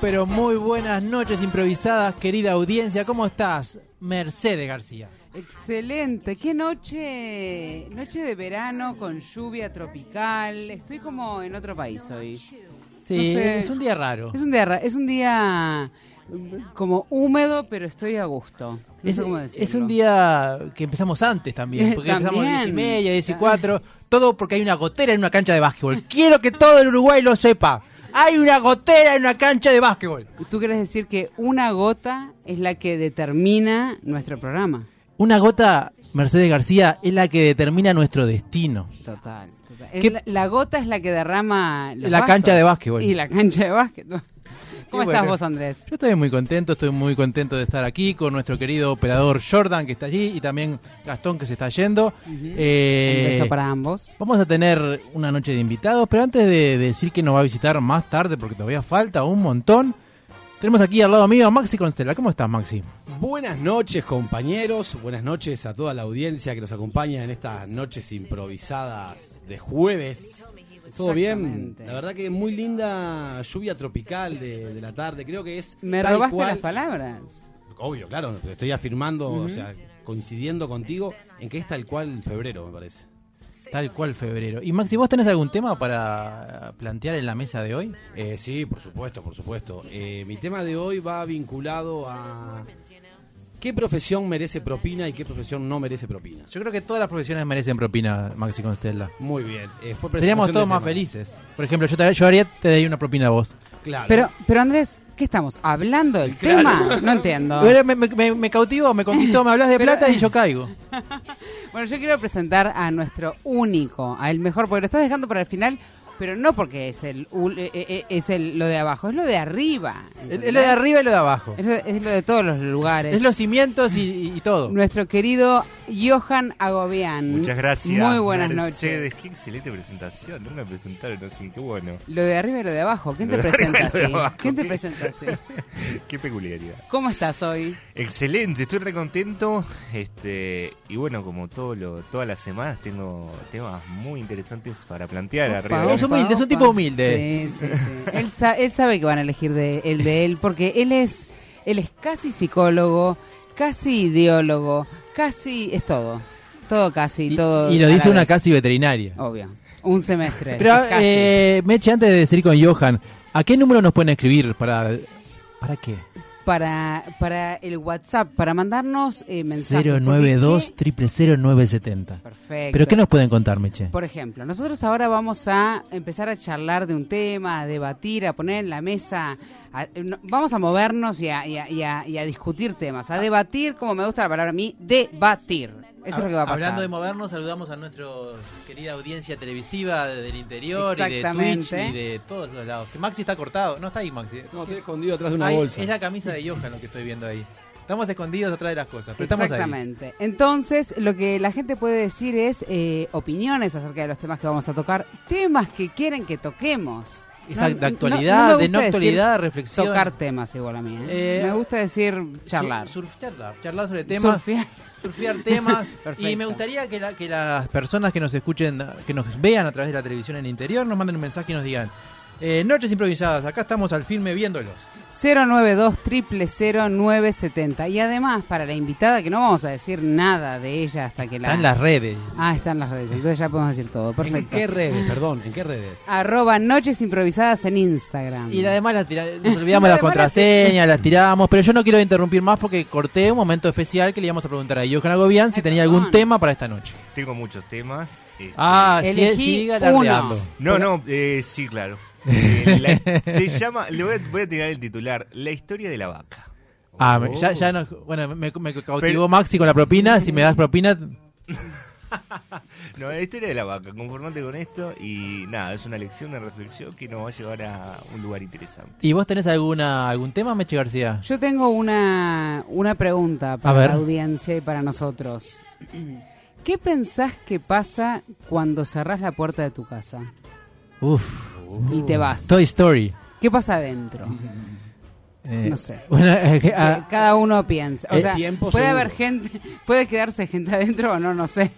Pero muy buenas noches improvisadas, querida audiencia. ¿Cómo estás? Mercedes García. Excelente, qué noche, noche de verano con lluvia tropical. Estoy como en otro país hoy. Sí, No sé. es un día raro. Es un día, ra- es un día mm, como húmedo, pero estoy a gusto. No Es, sé cómo decirlo. es un día que empezamos antes también, porque empezamos a También. 10 y media, 10 y 4, todo porque hay una gotera en una cancha de básquetbol. Quiero que todo el Uruguay lo sepa. Hay una gotera en una cancha de básquetbol. ¿Tú quieres decir que una gota es la que determina nuestro programa? Una gota, Mercedes García, es la que determina nuestro destino. Total. total. Es ¿Qué- La, la gota es la que derrama los La vasos. cancha de básquetbol. Y la cancha de básquetbol. ¿Cómo estás vos, Andrés? Yo estoy muy contento, estoy muy contento de estar aquí con nuestro querido operador Jordan que está allí y también Gastón que se está yendo. Eh, Un beso para ambos. Vamos a tener una noche de invitados, pero antes de decir que nos va a visitar más tarde, porque todavía falta un montón, tenemos aquí al lado mío a Maxi Constella. ¿Cómo estás, Maxi? Buenas noches compañeros, buenas noches a toda la audiencia que nos acompaña en estas noches improvisadas de jueves. ¿Todo bien? La verdad que muy linda lluvia tropical de, de la tarde, creo que es... Me tal robaste cual- las palabras. Obvio, claro, estoy afirmando, o sea, coincidiendo contigo en que es tal cual febrero, me parece. Tal cual febrero. Y Maxi, ¿vos tenés algún tema para plantear en la mesa de hoy? Eh, sí, por supuesto, por supuesto. Eh, mi tema de hoy va vinculado a... ¿Qué profesión merece propina y qué profesión no merece propina? Yo creo que todas las profesiones merecen propina, Maxi Constella. Muy bien. eh, fue Seríamos todos más tema. felices. Por ejemplo, yo, te, yo haría, te daría una propina a vos. Claro. Pero, pero Andrés, ¿qué estamos? ¿Hablando del tema? No entiendo. Me, me, me- me conquistó, me hablas de Pero- plata y yo caigo. Bueno, yo quiero presentar a nuestro único, a el mejor, porque lo estás dejando para el final, pero no porque es el ul- eh, eh, es el lo de abajo, es lo de arriba. Es es lo de arriba y lo de abajo. Es lo, es lo de todos los lugares. Es los cimientos y- y todo. Nuestro querido Johan Agobián. Muchas gracias. Muy buenas Mercedes. noches. Qué excelente presentación. No me presentaron así, qué bueno. Lo de arriba y lo de abajo. ¿Quién te Lo arriba presenta así? ¿Quién te ¿Qué? presenta así? Qué peculiaridad. ¿Cómo estás hoy? Excelente, estoy re contento. Este, y bueno, como todo lo, todas las semanas tengo temas muy interesantes para plantear arriba. de Es humilde, es un tipo humilde. Sí, sí, sí. Él, sa- él sabe que van a elegir de, el de él porque él es, él es casi psicólogo, casi ideólogo, casi es todo. Todo casi, Y, todo. y lo dice una vez. casi veterinaria. Obvio. Un semestre. Pero, eh, Meche, antes de seguir con Johan, ¿a qué número nos pueden escribir? ¿Para, ¿para qué? Para, para el WhatsApp, para mandarnos eh, mensajes. 092 porque triple 0970. qué- Perfecto. ¿Pero qué nos pueden contar, Meche? Por ejemplo, nosotros ahora vamos a empezar a charlar de un tema, a debatir, a poner en la mesa, a- no, vamos a movernos y a, y a- y a- y a discutir temas, a debatir, como me gusta la palabra a mí, debatir. Eso es lo que va a pasar. Hablando de movernos, saludamos a nuestra querida audiencia televisiva del interior y de Exactamente. Twitch y de todos los lados. Que Maxi está cortado. No está ahí, Maxi. No, estoy escondido atrás de una Ay, bolsa. Es la camisa de Johan lo que estoy viendo ahí. Estamos escondidos atrás de las cosas, pero estamos ahí. Exactamente. Entonces, lo que la gente puede decir es eh, opiniones acerca de los temas que vamos a tocar, temas que quieren que toquemos. Exacto, No- de no- actualidad, de no actualidad, reflexión. Tocar temas igual a mí. ¿eh? Eh, me gusta decir charlar. Sur- surf- charlar, charlar sobre temas. Surfear. Surfear temas y me gustaría que, la- que las personas que nos escuchen, que nos vean a través de la televisión en el interior, nos manden un mensaje y nos digan eh, Noches improvisadas, acá estamos al filme viéndolos. 092 970 Y además, para la invitada, que no vamos a decir nada de ella hasta que la. Está en las redes. Ah, está en las redes. Entonces ya podemos decir todo. ¿En Perfecto. qué redes? Perdón, ¿en qué redes? Arroba Noches Improvisadas en Instagram. Y además las tira- nos olvidamos las contraseñas, las tiramos, pero yo no quiero interrumpir más porque corté un momento especial que le íbamos a preguntar a Johan Agobian si tenía algún tema para esta noche. Tengo muchos temas. este, Ah, sí, siga no, no, eh, sí, claro. Eh, la- se llama, le voy a, voy a tirar el titular, La historia de la vaca. Ah, me- ya, ya no, bueno, me, me cautivó Maxi con la propina. Si me das propina, No, la historia de la vaca, conformate con esto y nada, es una lección, una reflexión que nos va a llevar a un lugar interesante. ¿y vos tenés alguna algún tema, Meche García? Yo tengo una, una pregunta para la audiencia y para nosotros. ¿Qué pensás que pasa cuando cerrás la puerta de tu casa Uf, y te vas? Toy Story. ¿Qué pasa adentro? Eh, No sé. Bueno, eh, que- Que ah, Cada uno piensa. O sea, tiempo puede seguro. haber gente, puede quedarse gente adentro o no, no sé.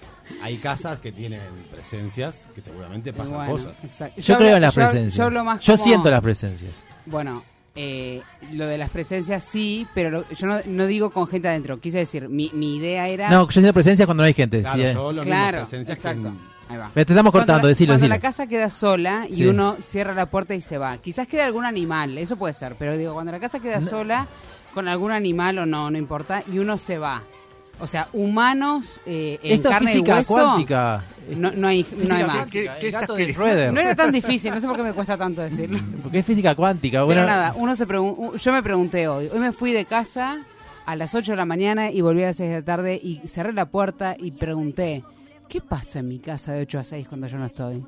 Hay casas que tienen presencias que seguramente pasan Bueno, cosas. exacto. yo hablo- creo en las yo- presencias. Yo, hablo más Yo como- siento las presencias. Bueno, eh, lo de las presencias sí, pero lo- yo no, no digo con gente adentro. Quise decir, mi, mi idea era. No, yo siento presencias cuando no hay gente. Claro, sí, yo lo claro, mismo, presencias que exacto. en- Ahí va. Te estamos cortando, cuando la, decilo, cuando decilo. la casa queda sola y Sí. uno cierra la puerta y se va. Quizás quede algún animal, eso puede ser, pero digo, cuando la casa queda No. sola con algún animal o no, no importa, y uno se va. O sea, humanos eh, en Esto es carne y física hueso, cuántica. No, no hay, no hay más. ¿Qué- qué el gato estás de queriendo? Schroeder. No era tan difícil, no sé por qué me cuesta tanto decirlo. Porque es física cuántica. Bueno, Pero nada, uno se pregun- yo me pregunté hoy. Hoy me fui de casa a las 8 de la mañana y volví a las 6 de la tarde y cerré la puerta y pregunté, ¿qué pasa en mi casa de 8 a 6 cuando yo no estoy?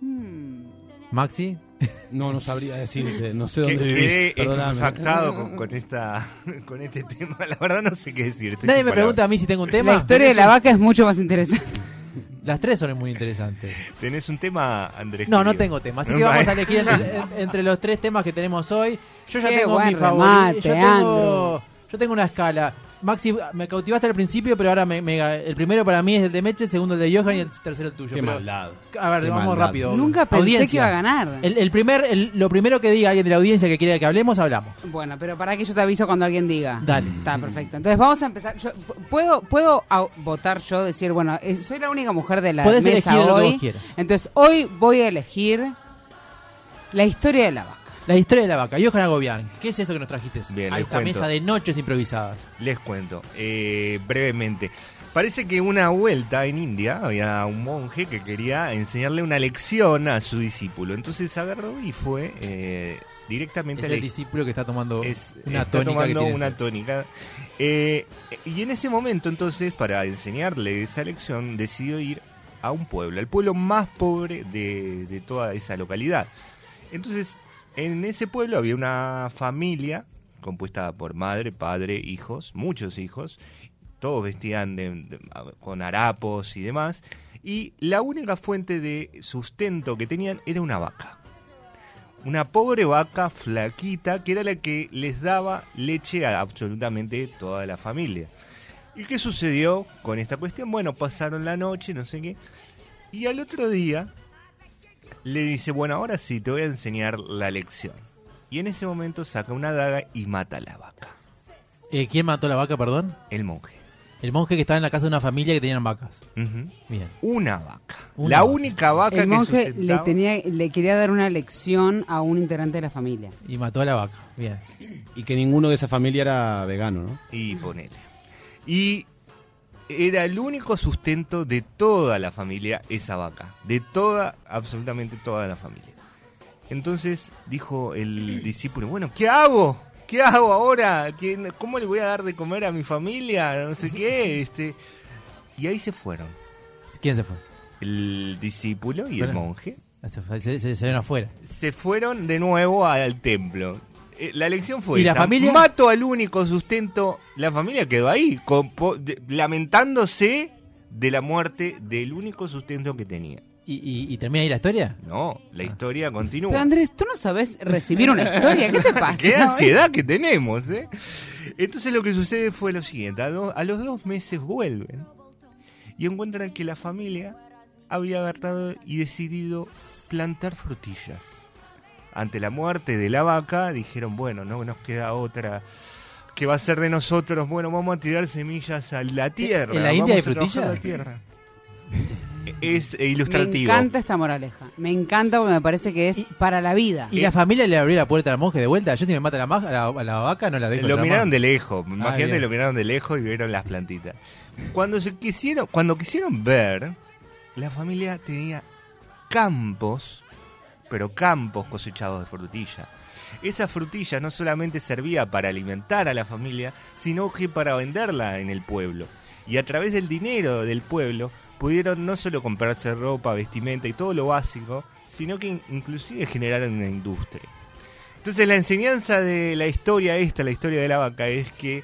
Hmm. Maxi. No, no sabría decirte, no sé dónde vivís, perdóname. estupefactado con, con esta, con este tema. La verdad no sé qué decir. estoy Nadie me pregunta a mí si tengo un tema. La historia de la vaca es mucho más interesante. Las tres son muy interesantes. ¿Tenés un tema, Andrés? No, no tengo tema. Así No, que vamos a elegir entre, en- entre los tres temas que tenemos hoy. Yo ya Qué tengo mi favorito. Yo tengo, Andrew. Yo tengo una escala. Maxi, me cautivaste al principio, pero ahora me, me- el primero para mí es el de Meche, el segundo el de Johan y el tercero el tuyo. Qué Pero- maldad. A ver, Qué vamos maldad. rápido. Nunca pensé Audiencia. que iba a ganar. El, el primer, el- lo primero que diga alguien de la audiencia que quiera que hablemos, hablamos. Bueno, pero para que yo te aviso cuando alguien diga. Dale. Está perfecto. Entonces vamos a empezar. Yo, ¿Puedo, puedo au- votar yo? Decir, bueno, eh, soy la única mujer de la Podés mesa elegir lo que hoy. vos quieras. Entonces hoy voy a elegir la historia de la vaca. La historia de la vaca. Johan Agobián, ¿qué es eso que nos trajiste Bien, a esta cuento. mesa de noches improvisadas? Les cuento, eh, brevemente. Parece que una vuelta en India había un monje que quería enseñarle una lección a su discípulo. Entonces agarró y fue eh, directamente Es a la el discípulo que está tomando es- una está tónica tomando una tónica. Eh, y en ese momento, entonces, para enseñarle esa lección, decidió ir a un pueblo, al pueblo más pobre de, de toda esa localidad. Entonces, en ese pueblo había una familia compuesta por madre, padre, hijos, muchos hijos, todos vestían de- con harapos y demás, y la única fuente de sustento que tenían era una vaca una pobre vaca flaquita que era la que les daba leche a absolutamente toda la familia. ¿Y qué sucedió con esta cuestión? Bueno, pasaron la noche, no sé qué, y al otro día le dice, bueno, ahora sí, te voy a enseñar la lección. Y en ese momento saca una daga y mata a la vaca, Eh, ¿Quién mató la vaca, perdón? el monje. El monje que estaba en la casa de una familia que tenían vacas. Bien. Una vaca. Una la vaca. única vaca El que monje le, sustentaba- tenía, le quería dar una lección a un integrante de la familia. Y mató a la vaca. Bien. Y que ninguno de esa familia era vegano, ¿no? Y ponele. Y era el único sustento de toda la familia esa vaca. De toda, absolutamente toda la familia. Entonces dijo el discípulo, bueno, ¿qué hago? ¿Qué hago ahora? ¿Qué- ¿Cómo le voy a dar de comer a mi familia? No sé qué. Este... Y ahí se fueron. ¿Quién se fue? El discípulo y el monje Se, se, se, se salieron afuera. se fueron de nuevo al templo. Eh, La lección fue ¿Y la familia? Mato al único sustento. La familia quedó ahí, con po- de- lamentándose de la muerte del único sustento que tenía. ¿Y, y, y termina ahí la historia? No, la historia continúa. Pero Andrés, ¿tú no sabes recibir una historia? ¿Qué te pasa? Qué ansiedad que tenemos, ¿eh? Entonces lo que sucede fue lo siguiente. A, do- a los dos meses vuelven y encuentran que la familia había agarrado y decidido plantar frutillas. Ante la muerte de la vaca, dijeron, bueno, no nos queda otra. ¿Qué va a ser de nosotros? Bueno, vamos a tirar semillas a la tierra. ¿En la India hay vamos a trabajar frutilla? la tierra. Es eh, Me ilustrativo. encanta esta moraleja. Me encanta porque me parece que es para la vida. ¿Y la familia le abrió la puerta al monje de vuelta? Yo si me mata la, la, a la vaca no la dejo. Lo miraron de lejos, imagínate, bien. lo miraron de lejos y vieron las plantitas. Cuando se quisieron, cuando quisieron ver, la familia tenía campos, pero campos cosechados de frutilla. esa frutilla no solamente servía para alimentar a la familia, sino que para venderla en el pueblo. Y a través del dinero del pueblo pudieron no solo comprarse ropa, vestimenta y todo lo básico, sino que in- inclusive generaron una industria. Entonces la enseñanza de la historia esta, la historia de la vaca, es que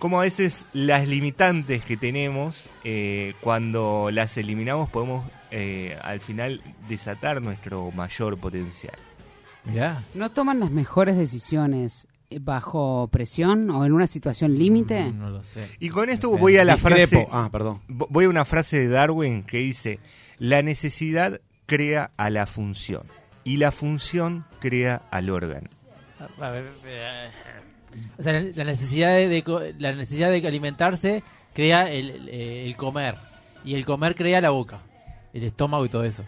como a veces las limitantes que tenemos, eh, cuando las eliminamos podemos eh, al final desatar nuestro mayor potencial. Mirá. ¿No toman las mejores decisiones eh, bajo presión o en una situación límite? No lo sé. Y con esto voy a la Discrepo. frase, Ah, perdón. vo- voy a una frase de Darwin que dice, la necesidad crea a la función y la función crea al órgano. A ver, eh, O sea, la necesidad de, de co- la necesidad de alimentarse crea el, el- el comer. Y el comer crea la boca, el estómago y todo eso.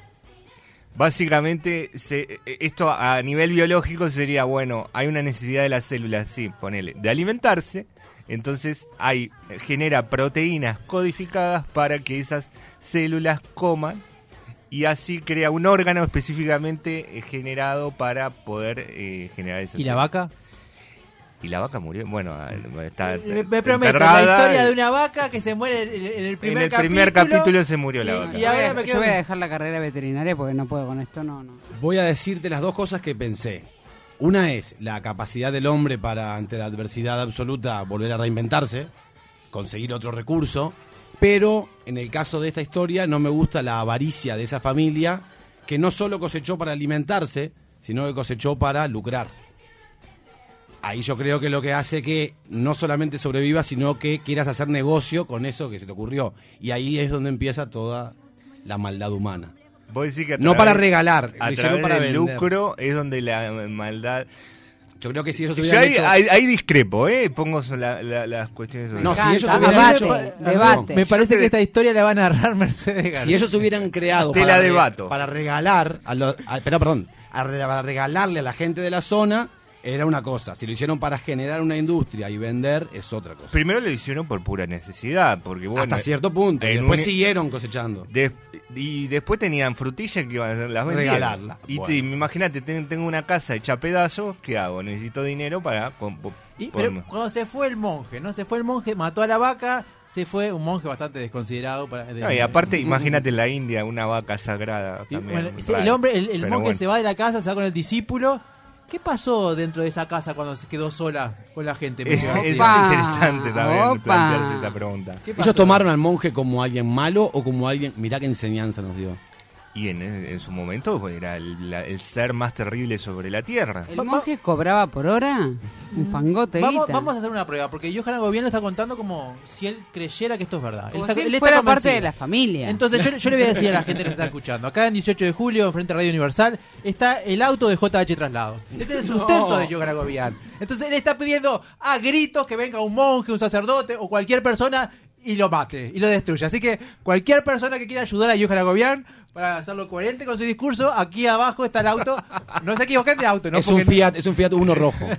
Básicamente, se- esto a nivel biológico sería, bueno, hay una necesidad de las células, sí, ponele, de alimentarse, entonces hay, genera proteínas codificadas para que esas células coman y así crea un órgano específicamente eh, generado para poder eh, generar esas ¿Y la vaca? Y la vaca murió, bueno, ah, está Me, me prometo, la historia de una vaca que se muere en, en el En primer el capítulo. primer capítulo se murió la vaca. Y yo, ahora voy a, me yo voy a dejar la carrera veterinaria porque no puedo con esto, no, no. Voy a decirte las dos cosas que pensé. Una es la capacidad del hombre para, ante la adversidad absoluta, volver a reinventarse, conseguir otro recurso. Pero en el caso de esta historia, no me gusta la avaricia de esa familia que no solo cosechó para alimentarse, sino que cosechó para lucrar. Ahí yo creo que lo que hace que no solamente sobrevivas, sino que quieras hacer negocio con eso que se te ocurrió. Y ahí es donde empieza toda la maldad humana. Vos decís que a No para regalar, a lo hicieron través para del lucro es donde la maldad Yo creo que si ellos Yo hubieran ahí, hecho... ahí- ahí discrepo, ¿eh? Pongo la- la- las cuestiones sobre No, si ellos hubieran me hecho... Debate, debate. Me parece que esta historia la va a narrar Mercedes García. Si ellos hubieran creado Te para, la debato. para regalar, a lo- a- pero, perdón, a para regalarle a la gente de la zona, era una cosa. Si lo hicieron para generar una industria y vender, es otra cosa. Primero lo hicieron por pura necesidad, porque bueno... Hasta cierto punto. Y después un- siguieron cosechando. de- y después tenían frutillas que iban a las vendían. Regalarla. Y Bueno. te- imagínate, ten- tengo una casa hecha a pedazos, ¿qué hago? Necesito dinero para... Y- pero cuando se fue el monje, ¿no? Se fue el monje, mató a la vaca, se fue un monje bastante desconsiderado. Para, de- No, y aparte, imagínate en la India, una vaca sagrada también. bueno, el hombre, el, monje bueno. se va de la casa, se va con el discípulo. ¿Qué pasó dentro de esa casa cuando se quedó sola con la gente? Es, interesante también opa. plantearse esa pregunta. ¿Ellos tomaron al monje como alguien malo o como alguien... Mirá qué enseñanza nos dio. Y en, en su momento era el, la- el ser más terrible sobre la tierra. ¿El monje cobraba por hora? Un fangote Vamos, vamos a hacer una prueba, porque Johanna Gobierno está contando como si él creyera que esto es verdad. Como está- si él está fuera parte de la familia. Entonces yo, yo le voy a decir a la gente que nos está escuchando, acá en 18 de julio, frente a Radio Universal, está el auto de JH Traslados. Ese es el sustento No. de Johanna Gobián. Entonces él está pidiendo a gritos que venga un monje, un sacerdote o cualquier persona y lo mate y lo destruya. Así que cualquier persona que quiera ayudar a Johanna Gobián para hacerlo coherente con su discurso, aquí abajo está el auto. No se equivoquen de auto, ¿no? es, un Fiat, es un Fiat Uno rojo.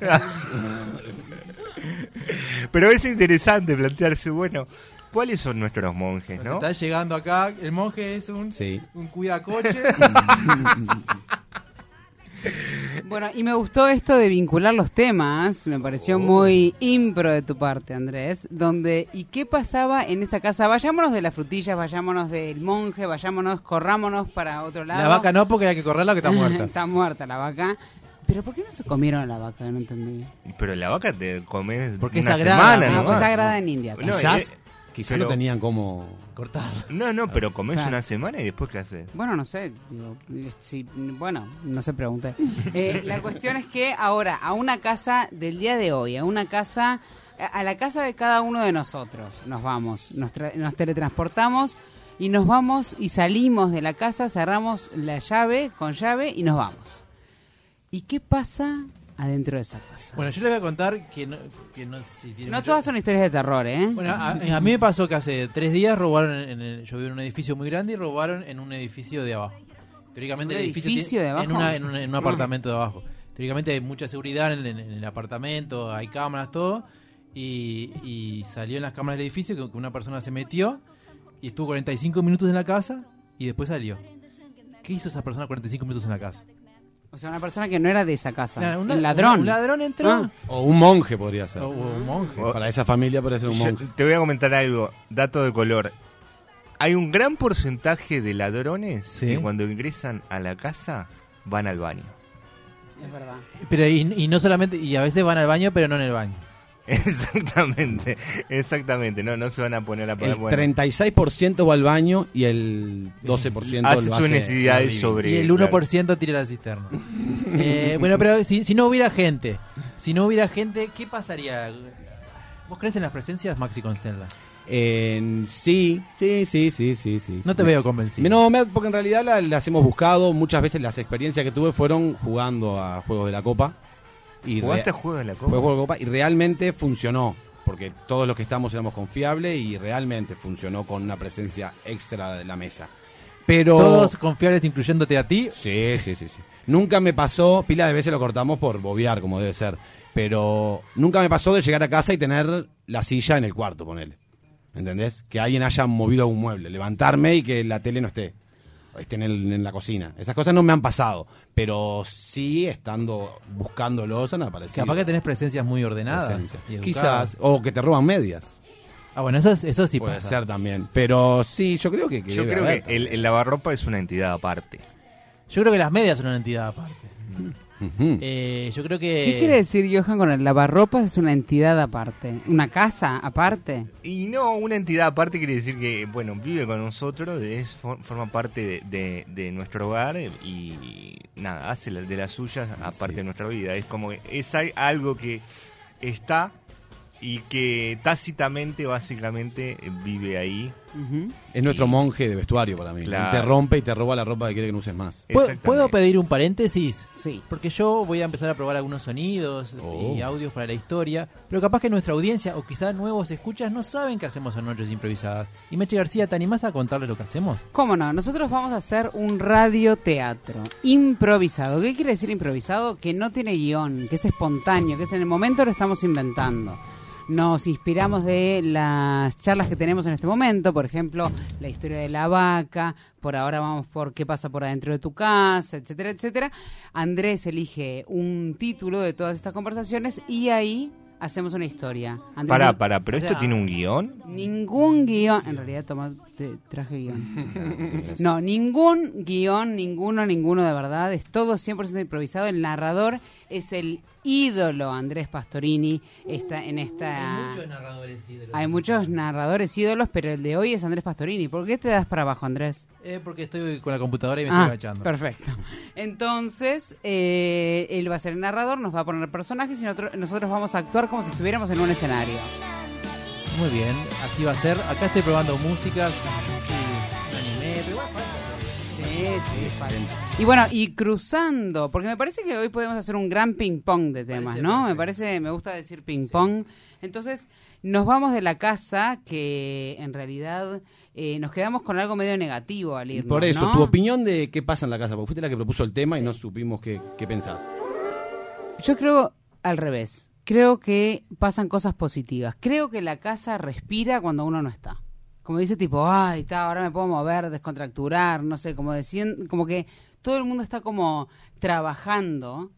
Pero es interesante plantearse, bueno, ¿cuáles son nuestros monjes, Nos no? Está llegando acá, el monje es un, Sí. un cuidacoche. Bueno, y me gustó esto de vincular los temas, me pareció muy impro de tu parte, Andrés, donde, ¿y qué pasaba en esa casa? Vayámonos de las frutillas, vayámonos del monje, vayámonos, corrámonos para otro lado. la vaca no, porque hay que correrla que está muerta. está muerta la vaca. Pero ¿por qué no se comieron a la vaca? No entendí. Pero la vaca te comes Porque es una sagrada, semana, Ah, ¿no? fue sagrada en India. No, quizás eh, pero- no tenían como... Cortarla. No, no, pero comes Claro. una semana y después ¿qué haces? Bueno, no sé. digo, sí, bueno, no se pregunté. Eh, la cuestión es que ahora, a una casa del día de hoy, a una casa, a- a la casa de cada uno de nosotros, nos vamos, nos, tra- nos teletransportamos y nos vamos y salimos de la casa, cerramos la llave con llave y nos vamos. ¿Y qué pasa adentro de esa casa? Bueno, yo les voy a contar que no, que no si tiene no mucho- todas son historias de terror, ¿eh? Bueno, a, a mí me pasó que hace tres días robaron, en el, yo vivo en un edificio muy grande y robaron en un edificio de abajo. Teóricamente ¿Un el edificio, edificio tiene- de abajo? En, una- en un, en un apartamento de abajo. Teóricamente hay mucha seguridad en, en- en el apartamento, hay cámaras, todo. Y, y salió en las cámaras del edificio que, que una persona se metió y estuvo 45 minutos en la casa y después salió. ¿Qué hizo esa persona 45 minutos en la casa? O sea, una persona que no era de esa casa. Nada, un- un ladrón. Un ladrón entró. Ah. O un monje podría ser. O- un monje. Para esa familia puede ser un Yo monje. te voy a comentar algo, dato de color. Hay un gran porcentaje de ladrones Sí. que cuando ingresan a la casa van al baño. Es verdad. Pero y, y no solamente, y a veces van al baño, pero no en el baño. Exactamente, exactamente. No, no se van a poner a poner. El bueno, 36% va al baño y el 12% hace lo sus hace necesidades el living. sobre. Y el claro. 1% tira la cisterna. Eh, bueno, pero si, si no hubiera gente, si no hubiera gente, ¿qué pasaría? ¿Vos crees en las presencias, Maxi Constella? En- sí, sí, sí, sí, sí, sí. No te Me- veo convencido. No, me- porque en realidad la- las hemos buscado. Muchas veces las experiencias que tuve fueron jugando a Juegos de la Copa. Y ¿Jugaste rea- juego de la copa? de y realmente funcionó. Porque todos los que estamos éramos confiables y realmente funcionó con una presencia extra de la mesa. Pero. Todos confiables, incluyéndote a ti. Sí, sí, sí, sí. Nunca me pasó, pila de veces lo cortamos por bobear, como debe ser. Pero nunca me pasó de llegar a casa y tener la silla en el cuarto, ponele. ¿Entendés? Que alguien haya movido algún mueble, levantarme y que la tele no esté. O esté en, el- en la cocina. Esas cosas no me han pasado. Pero sí, estando buscándolos, han aparecido. Capaz que tenés presencias muy ordenadas. Presencia. y educadas. Quizás. O que te roban medias. Ah, bueno, eso, es- eso sí Puede pasa. ser también. Pero sí, yo creo que. que Yo creo haber que el, el lavarropa es una entidad aparte. Yo creo que las medias son una entidad aparte. Eh, yo creo que. ¿Qué quiere decir Johan con el lavarropas? Es una entidad aparte. ¿Una casa aparte? Y no, una entidad aparte quiere decir que, bueno, vive con nosotros, es, for- forma parte de, de- de nuestro hogar y nada, hace de las suyas aparte Sí. de nuestra vida. Es como que es al- algo que está y que tácitamente, básicamente, vive ahí. Es nuestro monje de vestuario para mí. Claro. Te rompe y te roba la ropa que quiere que no uses más. ¿Puedo, Exactamente. ¿Puedo pedir un paréntesis? Sí. Porque yo voy a empezar a probar algunos sonidos Oh. y audios para la historia, pero capaz que nuestra audiencia o quizás nuevos escuchas no saben qué hacemos en Noches Improvisadas. Y Meche García, ¿te animás a contarles lo que hacemos? ¿Cómo no? Nosotros vamos a hacer un radioteatro improvisado. ¿Qué quiere decir improvisado? Que no tiene guion, que es espontáneo, que es en el momento lo estamos inventando. Nos inspiramos de las charlas que tenemos en este momento, por ejemplo, la historia de la vaca, por ahora vamos por qué pasa por adentro de tu casa, etcétera, etcétera. Andrés elige un título de todas estas conversaciones y ahí hacemos una historia. Andrés nos- para, pero O esto sea- tiene un guion. Ningún guion, en realidad toma, te traje guion. No, ningún guion, ninguno, ninguno de verdad, es todo 100% improvisado. El narrador es el ídolo Andrés Pastorini está en esta... narradores Hay muchos narradores ídolos, pero el de hoy es Andrés Pastorini. ¿Por qué te das para abajo, Andrés? Eh, porque estoy con la computadora y me Ah, estoy agachando. perfecto. Entonces, eh, él va a ser el narrador, nos va a poner personajes y nosotros, nosotros vamos a actuar como si estuviéramos en un escenario. Muy bien, así va a ser. Acá estoy probando música. Sí, anime, pero Sí. Y bueno, y cruzando, porque me parece que hoy podemos hacer un gran ping-pong de temas, Parece ¿no? Me parece, me gusta decir ping-pong. Entonces, nos vamos de la casa que en realidad eh, nos quedamos con algo medio negativo al irnos, Por eso, ¿no? tu opinión de qué pasa en la casa, porque fuiste la que propuso el tema y no supimos qué, qué pensás. Yo creo al revés. Creo que pasan cosas positivas. Creo que la casa respira cuando uno no está. Como dice tipo, ay, está, ahora me puedo mover, descontracturar, no sé, como decían, como que todo el mundo está como trabajando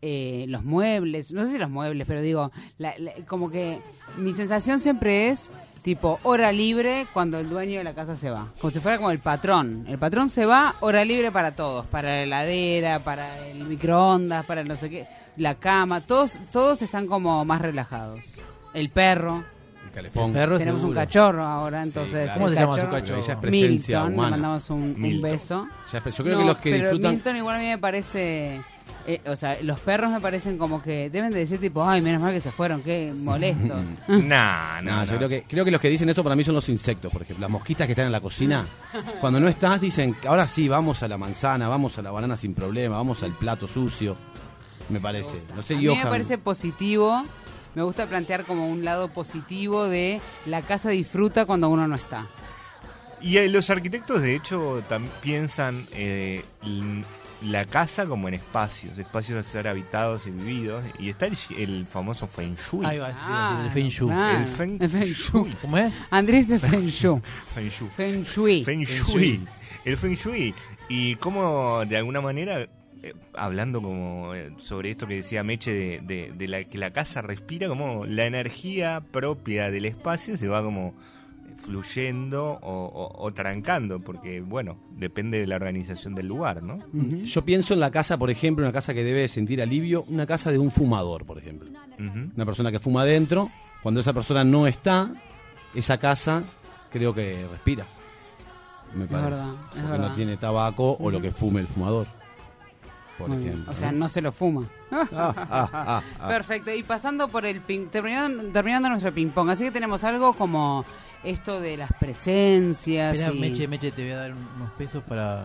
eh, los muebles, no sé si los muebles, pero digo, la- como que mi sensación siempre es tipo hora libre cuando el dueño de la casa se va, como si fuera como el patrón. El patrón se va, hora libre para todos, para la heladera, para el microondas, para no sé qué, la cama, todos todos están como más relajados. El perro, calefón. El perro tenemos un cachorro ahora, Sí, entonces claro. ¿Cómo el se llama su cachorro-? Ella es presencia Milton, le humana. mandamos un, un Milton. beso. Ya, yo creo No, que los que pero disfrutan. Milton igual a mí me parece... eh, o sea, los perros me parecen como que deben de decir tipo, ay, menos mal que se fueron, qué molestos. Nah, No, no, yo no. creo que, creo que los que dicen eso para mí son los insectos, por ejemplo. Las mosquitas que están en la cocina, cuando no estás, dicen, ahora sí, vamos a la manzana, vamos a la banana sin problema, vamos al plato sucio. Me parece. No sé, a mí me Johan. parece positivo, me gusta plantear como un lado positivo de la casa disfruta cuando uno no está. Y eh, los arquitectos, de hecho, piensan eh, la casa como en espacios, espacios a ser habitados y vividos. Y está el, el famoso Feng Shui. Ahí va, sí, iba a decir, el Feng Shui. claro. El Feng El Feng Shui. ¿Cómo es? Andrés de Feng Shui. Feng Shui. Feng Shui. Feng Shui. El Feng Shui. Y cómo, de alguna manera, eh, hablando como eh, sobre esto que decía Meche de, de- de la que la casa respira como la energía propia del espacio se va como fluyendo o, o- o trancando porque bueno depende de la organización del lugar no Yo pienso en la casa, por ejemplo, una casa que debe sentir alivio, una casa de un fumador, por ejemplo. Una persona que fuma adentro, cuando esa persona no está, esa casa creo que respira. Me Es parece. verdad, es Porque verdad. no tiene tabaco o lo que fume el fumador. Por Muy bien. ejemplo. O sea, no se lo fuma. Ah, ah, ah, ah. Perfecto. Y pasando por el ping, terminando, terminando nuestro ping pong, así que tenemos algo como esto de las presencias. Espera, y- Meche, Meche, te voy a dar un- unos pesos para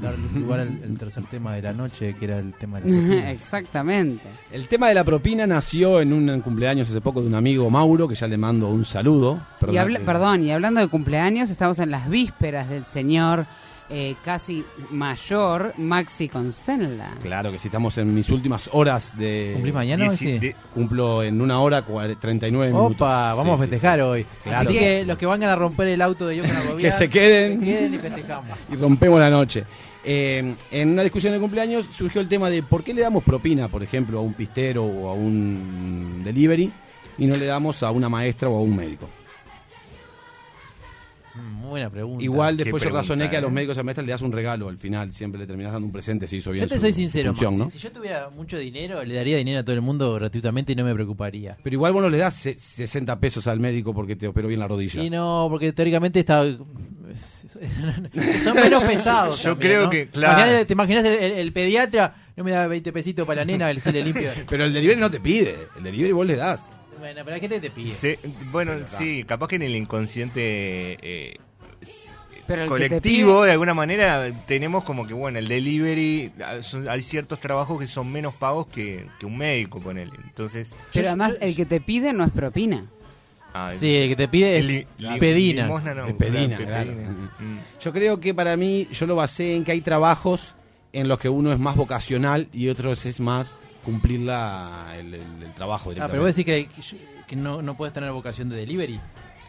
dar lugar al, al tercer tema de la noche, que era el tema de la propina. Exactamente. El tema de la propina nació en un cumpleaños hace poco de un amigo Mauro, que ya le mando un saludo. y habla- que- Perdón, y hablando de cumpleaños, estamos en las vísperas del señor eh, casi mayor Maxi Constenla. Claro que sí, estamos en mis últimas horas de... ¿Cumplís mañana? Dieci- sí? de- Cumplo en una hora cuare- 39 minutos. Opa, vamos Sí, a festejar sí. hoy. Claro. Así que los que van a romper el auto de Yoko Que se queden. se queden y festejamos. y rompemos la noche. Eh, en una discusión de cumpleaños surgió el tema de por qué le damos propina, por ejemplo, a un pistero o a un delivery y no le damos a una maestra o a un médico. Buena pregunta. Igual después yo pregunta, razoné que a los ¿eh? médicos y a maestras le das un regalo al final, siempre le terminás dando un presente si hizo bien Yo te su soy sincero, función, Maxi, ¿no? si yo tuviera mucho dinero, le daría dinero a todo el mundo gratuitamente y no me preocuparía. Pero igual vos no le das se- 60 pesos al médico porque te operó bien la rodilla. Y no, porque teóricamente está... Son menos pesados. Yo también, creo ¿no? que, claro. Imaginate- ¿Te imaginas el, el- el pediatra? No me da 20 pesitos para la nena, se le limpia. Pero el delivery no te pide, el delivery vos le das. Bueno, pero hay gente que te pide. Se- bueno, Pero sí, capaz que en el inconsciente eh, Pero que colectivo, pide- de alguna manera, tenemos como que, bueno, el delivery, son- hay ciertos trabajos que son menos pagos que, que un médico, con él. Entonces, Pero además, el que te pide no es propina. ah, Sí, el que te pide es li- li- pedina. limosna no, Es pedina, claro, claro. Mm. Yo creo que para mí, yo lo basé en que hay trabajos en los que uno es más vocacional y otros es más cumplir la, el, el- el trabajo Ah, directamente. pero vos decís que, que no, no puedes tener vocación de delivery.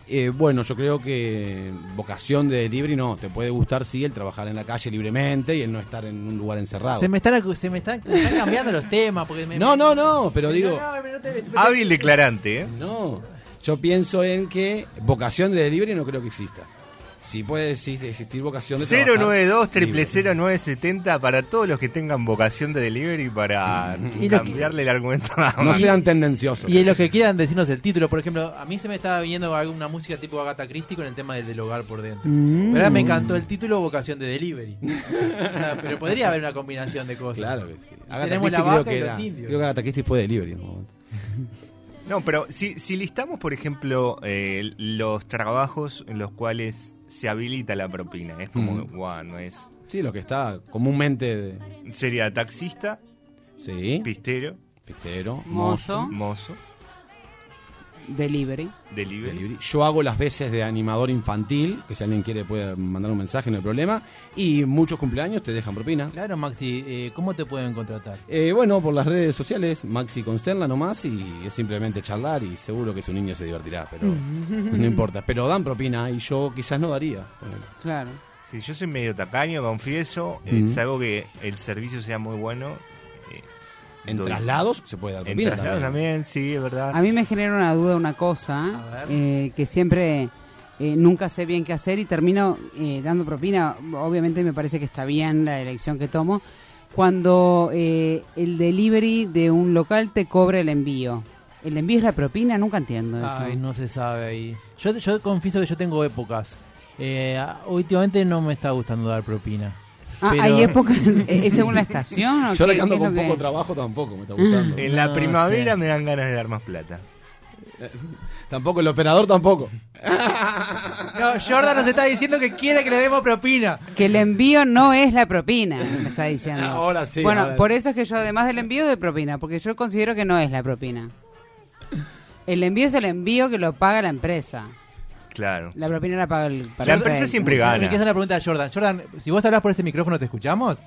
Eh, bueno, yo creo que vocación de delivery no, te puede gustar sí el trabajar en la calle libremente y el no estar en un lugar encerrado. Se me están, acu- se me están, me están cambiando los temas. Porque me- No, no, no, pero digo, No, no, no te- Hábil declarante, ¿eh? no, yo pienso en que vocación de delivery no creo que exista. Sí puede existir, vocación de trabajar 092 libre. 0970 para todos los que tengan vocación de delivery para Y los que- cambiarle el argumento a No sean tendenciosos. Y los que quieran decirnos el título, por ejemplo, a mí se me estaba viniendo alguna música tipo Agatha Christie con el tema del, del hogar por dentro. Mm. Pero ahora me encantó el título Vocación de Delivery. o sea, pero podría haber una combinación de cosas. Claro que sí. Agatha tenemos la Christie creo vaca que y los era- indios. Creo que Agatha Christie fue delivery. en un momento. No, pero si, si listamos, por ejemplo, eh, los trabajos en los cuales se habilita la propina, es como, guau, no es... Sí, lo que está comúnmente. de- Sería taxista, sí, pistero, pistero, Mozo. mozo, Delivery. delivery. delivery. Yo hago las veces de animador infantil, que si alguien quiere puede mandar un mensaje, no hay problema. Y muchos cumpleaños te dejan propina. Claro, Maxi, eh, ¿cómo te pueden contratar? Eh, bueno, por las redes sociales, Maxi Consterla nomás, y es simplemente charlar y seguro que su niño se divertirá, pero no importa. Pero dan propina y yo quizás no daría. Claro. Sí, yo soy medio tacaño, confieso, eh, salvo que el servicio sea muy bueno. En doy- traslados se puede dar En propina traslados también. también, sí, es verdad. A mí me genera una duda una cosa, eh, que siempre eh, nunca sé bien qué hacer y termino eh, dando propina. Obviamente me parece que está bien la elección que tomo. Cuando eh, el delivery de un local te cobra el envío. ¿El envío es la propina? Nunca entiendo eso. Ay, no se sabe ahí. Yo, yo confieso que yo tengo épocas. Eh, últimamente no me está gustando dar propina. Ah, pero- ¿Hay épocas? ¿Es según la estación? o Yo le ando con que- poco trabajo tampoco, me está gustando. En la No primavera sé. me dan ganas de dar más plata. tampoco, el operador tampoco. No, Jordan nos está diciendo que quiere que le demos propina. Que el envío no es la propina, me está diciendo. Ahora sí, Bueno, ahora por sí. eso es que yo además del envío de propina, porque yo considero que no es la propina. El envío es el envío que lo paga la empresa. Claro. La propina la paga el La empresa siempre gana. quiero hacer una pregunta a Jordan. Jordan, si vos hablas por ese micrófono, ¿te escuchamos?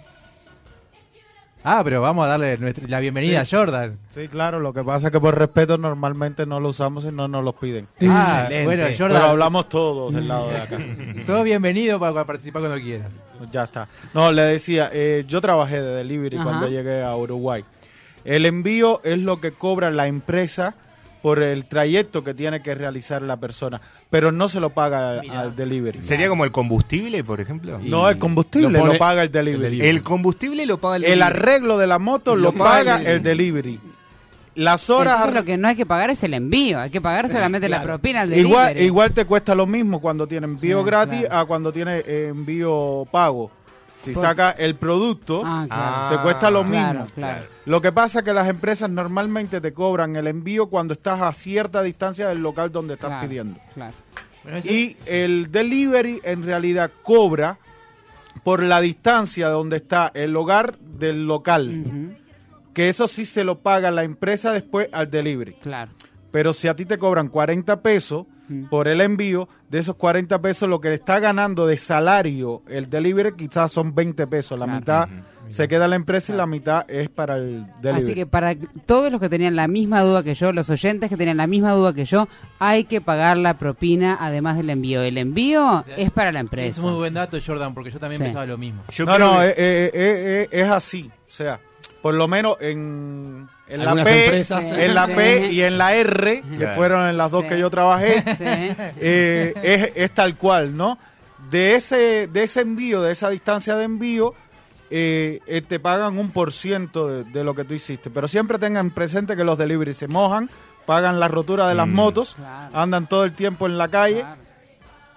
Ah, pero vamos a darle nuestra- la bienvenida Sí. a Jordan. Sí, claro, lo que pasa es que por respeto normalmente no lo usamos y no nos los piden. Ah, Excelente. bueno, Pero Jordan, hablamos todos del lado de acá. sos bienvenido para, para participar cuando quieras. Ya está. No, le decía, eh, yo trabajé de delivery Ajá. cuando llegué a Uruguay. El envío es lo que cobra la empresa por el trayecto que tiene que realizar la persona, pero no se lo paga Mira. al delivery. ¿Sería como el combustible, por ejemplo? No, el combustible lo paga el delivery. el El, delivery. El combustible lo paga el arreglo de la moto lo, Lo paga paga el- el delivery. Las horas... Entonces lo que no hay que pagar es el envío, hay que pagar solamente la propina al Igual, delivery. igual te cuesta lo mismo cuando tiene envío Sí, gratis claro. a cuando tiene envío pago. Si Por- saca el producto, Ah, claro. Ah, te cuesta lo mismo. Claro, claro. Lo que pasa es que las empresas normalmente te cobran el envío cuando estás a cierta distancia del local donde estás Claro, pidiendo. Y el delivery en realidad cobra por la distancia donde está el hogar del local. Que eso sí se lo paga la empresa después al delivery. Claro. Pero si a ti te cobran 40 pesos Mm. por el envío, de esos 40 pesos lo que está ganando de salario el delivery quizás son 20 pesos. La Claro. mitad se queda la empresa y la mitad es para el delivery. Así que para todos los que tenían la misma duda que yo, los oyentes que tenían la misma duda que yo, hay que pagar la propina además del envío. El envío es para la Es empresa. muy buen dato, Jordan, porque yo también Sí. pensaba lo mismo. Yo no, no, que- eh, eh, eh, eh, es así. O sea, por lo menos en, en la P, empresas- en la Sí. P y en la R, que Claro. fueron en las dos Sí. que yo trabajé, Sí. eh, es, es tal cual, ¿no? De ese, de ese envío, de esa distancia de envío, eh, eh, te pagan un por ciento de, de lo que tú hiciste. Pero siempre tengan presente que los delivery se mojan, pagan la rotura de las Mm. motos, Claro. andan todo el tiempo en la calle. Claro.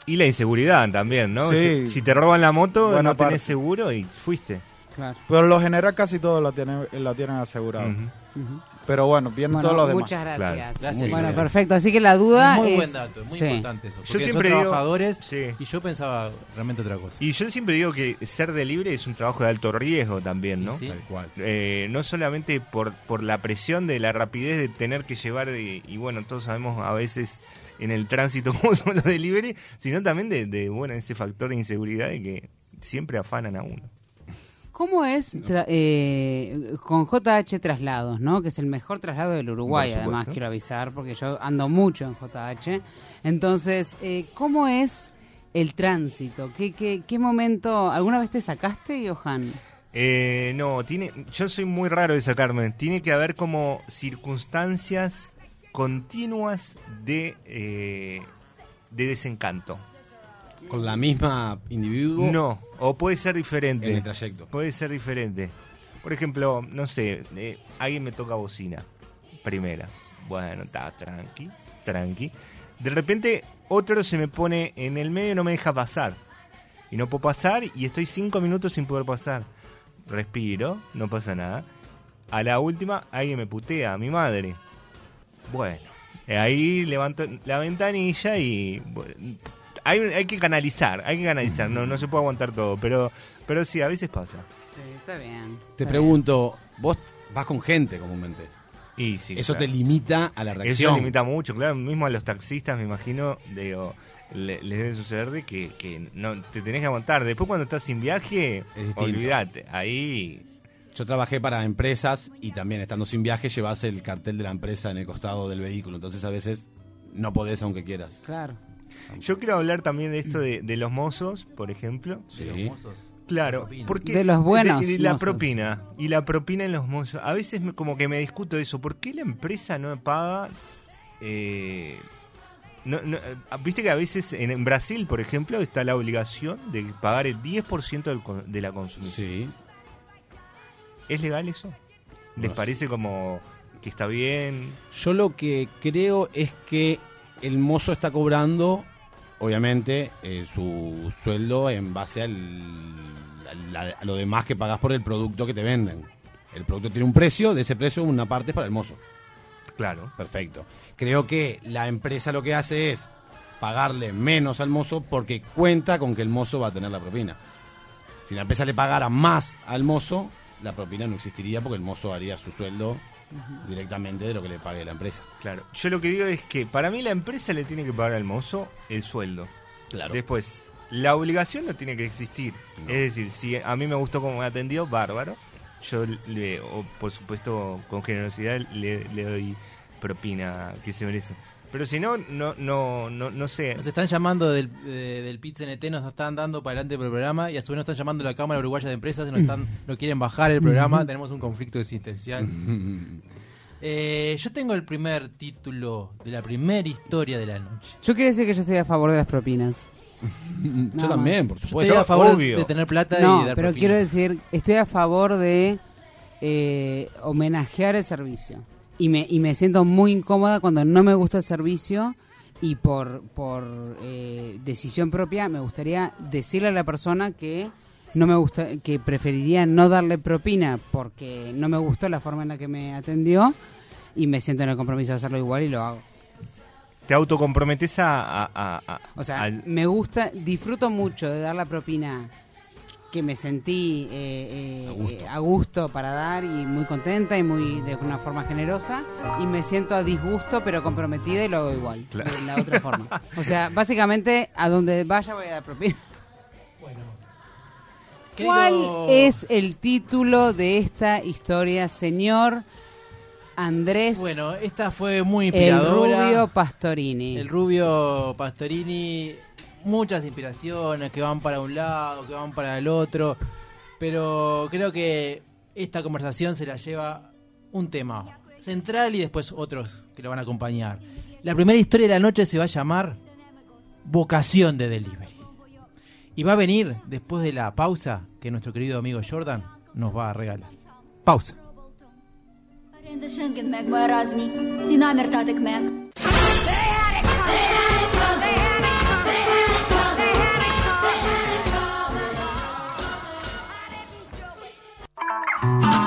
Y la inseguridad también, ¿no? Sí. Si, si te roban la moto, Buena no tenés parte. seguro y fuiste. Claro. Pero lo general casi todos la tienen, la tienen asegurada. Pero bueno, vienen Bueno, todos los demás. muchas gracias. Claro. Gracias, Bueno, perfecto. Así que la duda muy es... buen dato, muy Sí. importante eso. Yo Porque siempre son digo- trabajadores Sí. y yo pensaba realmente otra cosa. Y yo siempre digo que ser de libre es un trabajo de alto riesgo también, ¿no? Sí. Tal cual. Eh, no solamente por, por la presión de la rapidez de tener que llevar, y, y bueno, todos sabemos a veces en el tránsito cómo son los delivery, sino también de, de, bueno, ese factor de inseguridad de que siempre afanan a uno. ¿Cómo es tra- eh, con JH Traslados, ¿no? Que es el mejor traslado del Uruguay, además quiero avisar, porque yo ando mucho en JH. Entonces, eh, ¿cómo es el tránsito? ¿Qué, qué, qué momento? ¿Alguna vez te sacaste, Johan? Eh, no, tiene, yo soy muy raro de sacarme. Tiene que haber como circunstancias continuas de, eh, de desencanto. Con la misma individuo No, o puede ser diferente. en el trayecto. Puede ser diferente. Por ejemplo, no sé, eh, alguien me toca bocina. Primera. Bueno, está tranqui, tranqui. De repente, otro se me pone en el medio y no me deja pasar. Y no puedo pasar y estoy cinco minutos sin poder pasar. Respiro, no pasa nada. A la última, alguien me putea, mi madre. Bueno, eh, ahí levanto la ventanilla y... bueno, hay, hay que canalizar, hay que canalizar. No, no se puede aguantar todo, pero, pero sí, a veces pasa. Sí, está bien. Te está pregunto, vos vas con gente comúnmente. Y sí, Eso claro. te limita a la Eso reacción. limita mucho, claro. Mismo a los taxistas, me imagino, digo, le- les debe suceder de que, que no te tenés que aguantar. Después cuando estás sin viaje, Es olvídate. Ahí, Yo trabajé para empresas y también estando sin viaje llevas el cartel de la empresa en el costado del vehículo. Entonces a veces no podés aunque quieras. Claro. Yo quiero hablar también de esto de, de los mozos, por ejemplo. Sí. De los mozos. Claro, porque De los buenos de- y la mozos. propina y la propina en los mozos. A veces me- como que me discuto eso. ¿Por qué la empresa no paga? eh, no, no, eh, Viste que a veces en, en Brasil, por ejemplo, está la obligación de pagar el 10% del de la consumición. Sí. ¿Es legal eso? ¿Les No sé. parece como que está bien? Yo lo que creo es que el mozo está cobrando, obviamente, eh, su sueldo en base al, al- a, lo demás que pagás por el producto que te venden. El producto tiene un precio, de ese precio una parte es para el mozo. Claro. Perfecto. Creo que la empresa lo que hace es pagarle menos al mozo porque cuenta con que el mozo va a tener la propina. Si la empresa le pagara más al mozo, la propina no existiría porque el mozo haría su sueldo directamente de lo que le pague la empresa. Claro. Yo lo que digo es que para mí la empresa le tiene que pagar al mozo el sueldo. Claro. Después, la obligación no tiene que existir. No. Es decir, si a mí me gustó cómo me atendió, bárbaro. Yo le, o por supuesto, con generosidad le, le doy propina que se merece. Pero si no, no, no, no, no sé. Nos están llamando del, eh, del PIT CNT, nos están dando para adelante por el programa y a su vez nos están llamando la Cámara Uruguaya de Empresas y nos, están, no quieren bajar el programa. Tenemos un conflicto existencial. Eh, yo tengo el primer título de la primera historia de la noche. Yo quiero decir que yo estoy a favor de las propinas. Yo también, por Yo supuesto. estoy a favor obvio. de tener plata No, y dar pero quiero decir, estoy a favor de eh, homenajear el servicio. Y me, y me siento muy incómoda cuando no me gusta el servicio y por, por eh, decisión propia me gustaría decirle a la persona que no me gusta que preferiría no darle propina porque no me gustó la forma en la que me atendió y me siento en el compromiso de hacerlo igual y lo hago. Te autocomprometes a... a- a- a- O sea, al- me gusta, disfruto mucho de dar la propina que me sentí eh, eh, A gusto. eh, a gusto para dar y muy contenta y muy de una forma generosa y me siento a disgusto pero comprometida y lo hago igual Claro. de la otra forma o sea básicamente a donde vaya voy a dar propina ¿cuál Querido- es el título de esta historia señor Andrés Bueno, esta fue muy el inspiradora. rubio Pastorini El rubio Pastorini, muchas inspiraciones que van para un lado, que van para el otro, pero creo que esta conversación se la lleva un tema central y después otros que lo van a acompañar. La primera historia de la noche se va a llamar Vocación de Delivery. Y va a venir después de la pausa que nuestro querido amigo Jordan nos va a regalar. Pausa.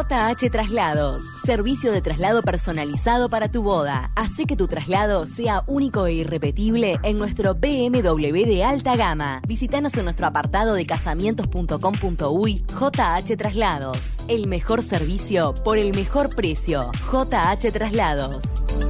JH Traslados, servicio de traslado personalizado para tu boda. Hace que tu traslado sea único e irrepetible en nuestro BMW de alta gama. Visítanos en nuestro apartado de casamientos.com.uy JH Traslados. El mejor servicio por el mejor precio. JH Traslados.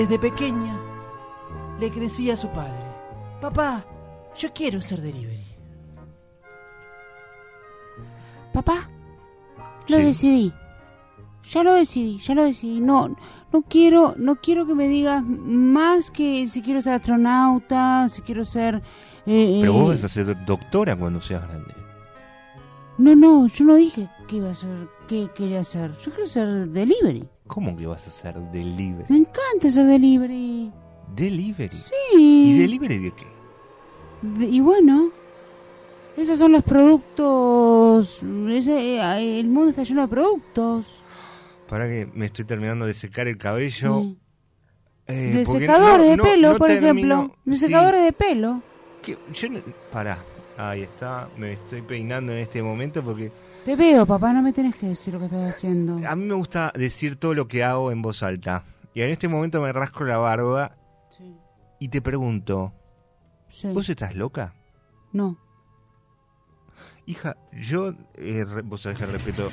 Desde pequeña, le decía a su padre, papá, yo quiero ser delivery. Papá, lo Sí. decidí. Ya lo decidí, ya lo decidí. No, no quiero, no quiero que me digas más que si quiero ser astronauta, si quiero ser. eh, Pero vos eh, vas a ser doctora cuando seas grande. No, no, yo no dije que iba a ser, que quería ser. Yo quiero ser delivery. ¿Cómo que vas a ser delivery? Me encanta ser delivery. ¿Delivery? Sí. ¿Y delivery de qué? De- y bueno, esos son los productos. ese, eh, el mundo está lleno de productos. Para que me estoy terminando de secar el cabello. Sí. Eh, de secadores no- de pelo, no por termino- ejemplo. De sí. secadores de pelo. Que- yo pará, ahí está, me estoy peinando en este momento porque Te veo, papá, no me tenés que decir lo que estás haciendo. a mí me gusta decir todo lo que hago en voz alta. Y en este momento me rasco la barba y te pregunto, Sí. ¿vos estás loca? No. Hija, yo, eh, re- vos sabés que respeto.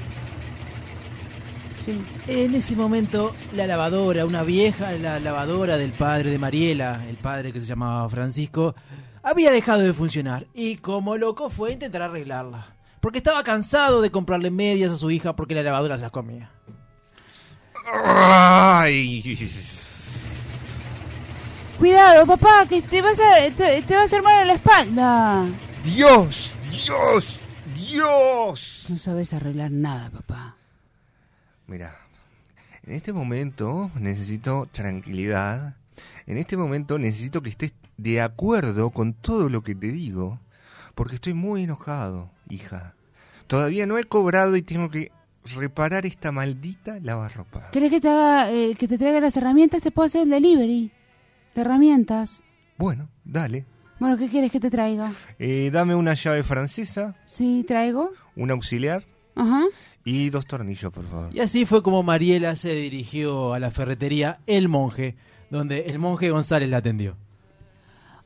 Sí. En ese momento, la lavadora, una vieja la lavadora del padre de Mariela, el padre que se llamaba Francisco, había dejado de funcionar. Y como loco fue a intentar arreglarla. Porque estaba cansado de comprarle medias a su hija porque la lavadora se las comía. ¡Ay! Cuidado, papá, que te vas a, te, te va a hacer mal en la espalda. ¡Dios! ¡Dios! ¡Dios! No sabes arreglar nada, papá. Mira, en este momento necesito tranquilidad. En este momento necesito que estés de acuerdo con todo lo que te digo. Porque estoy muy enojado, hija. Todavía no he cobrado y tengo que reparar esta maldita lavarropa. ¿Querés que te haga, eh, que te traiga las herramientas? Te puedo hacer el delivery de herramientas. Bueno, dale. Bueno, ¿qué quieres que te traiga? Eh, dame una llave francesa, Sí, traigo. un auxiliar Ajá. y dos tornillos, por favor. Y así fue como Mariela se dirigió a la ferretería El Monje, donde el monje González la atendió.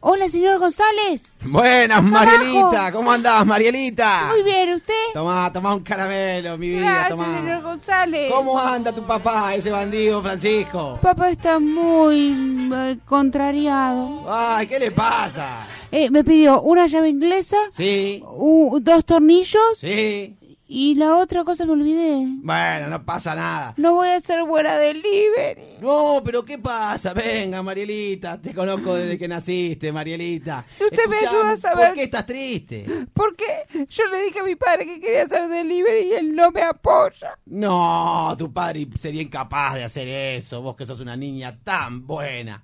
Hola, señor González. Buenas. Marielita. ¿Cómo andás, Marielita? Muy bien, ¿usted? Tomá, tomá un caramelo, mi vida, Gracias, tomá. señor González. ¿Cómo anda tu papá, ese bandido Francisco? Papá está muy eh, contrariado. Ay, ¿qué le pasa? Eh, me pidió una llave inglesa, Sí, u- dos tornillos sí. Y la otra cosa me olvidé. Bueno, no pasa nada. No voy a ser buena delivery. No, pero ¿qué pasa? Venga, Marielita, te conozco desde que naciste, Marielita. Si usted me ayuda a saber- ¿Por qué estás triste? Porque yo le dije a mi padre que quería hacer delivery y él no me apoya. No, tu padre sería incapaz de hacer eso. Vos que sos una niña tan buena.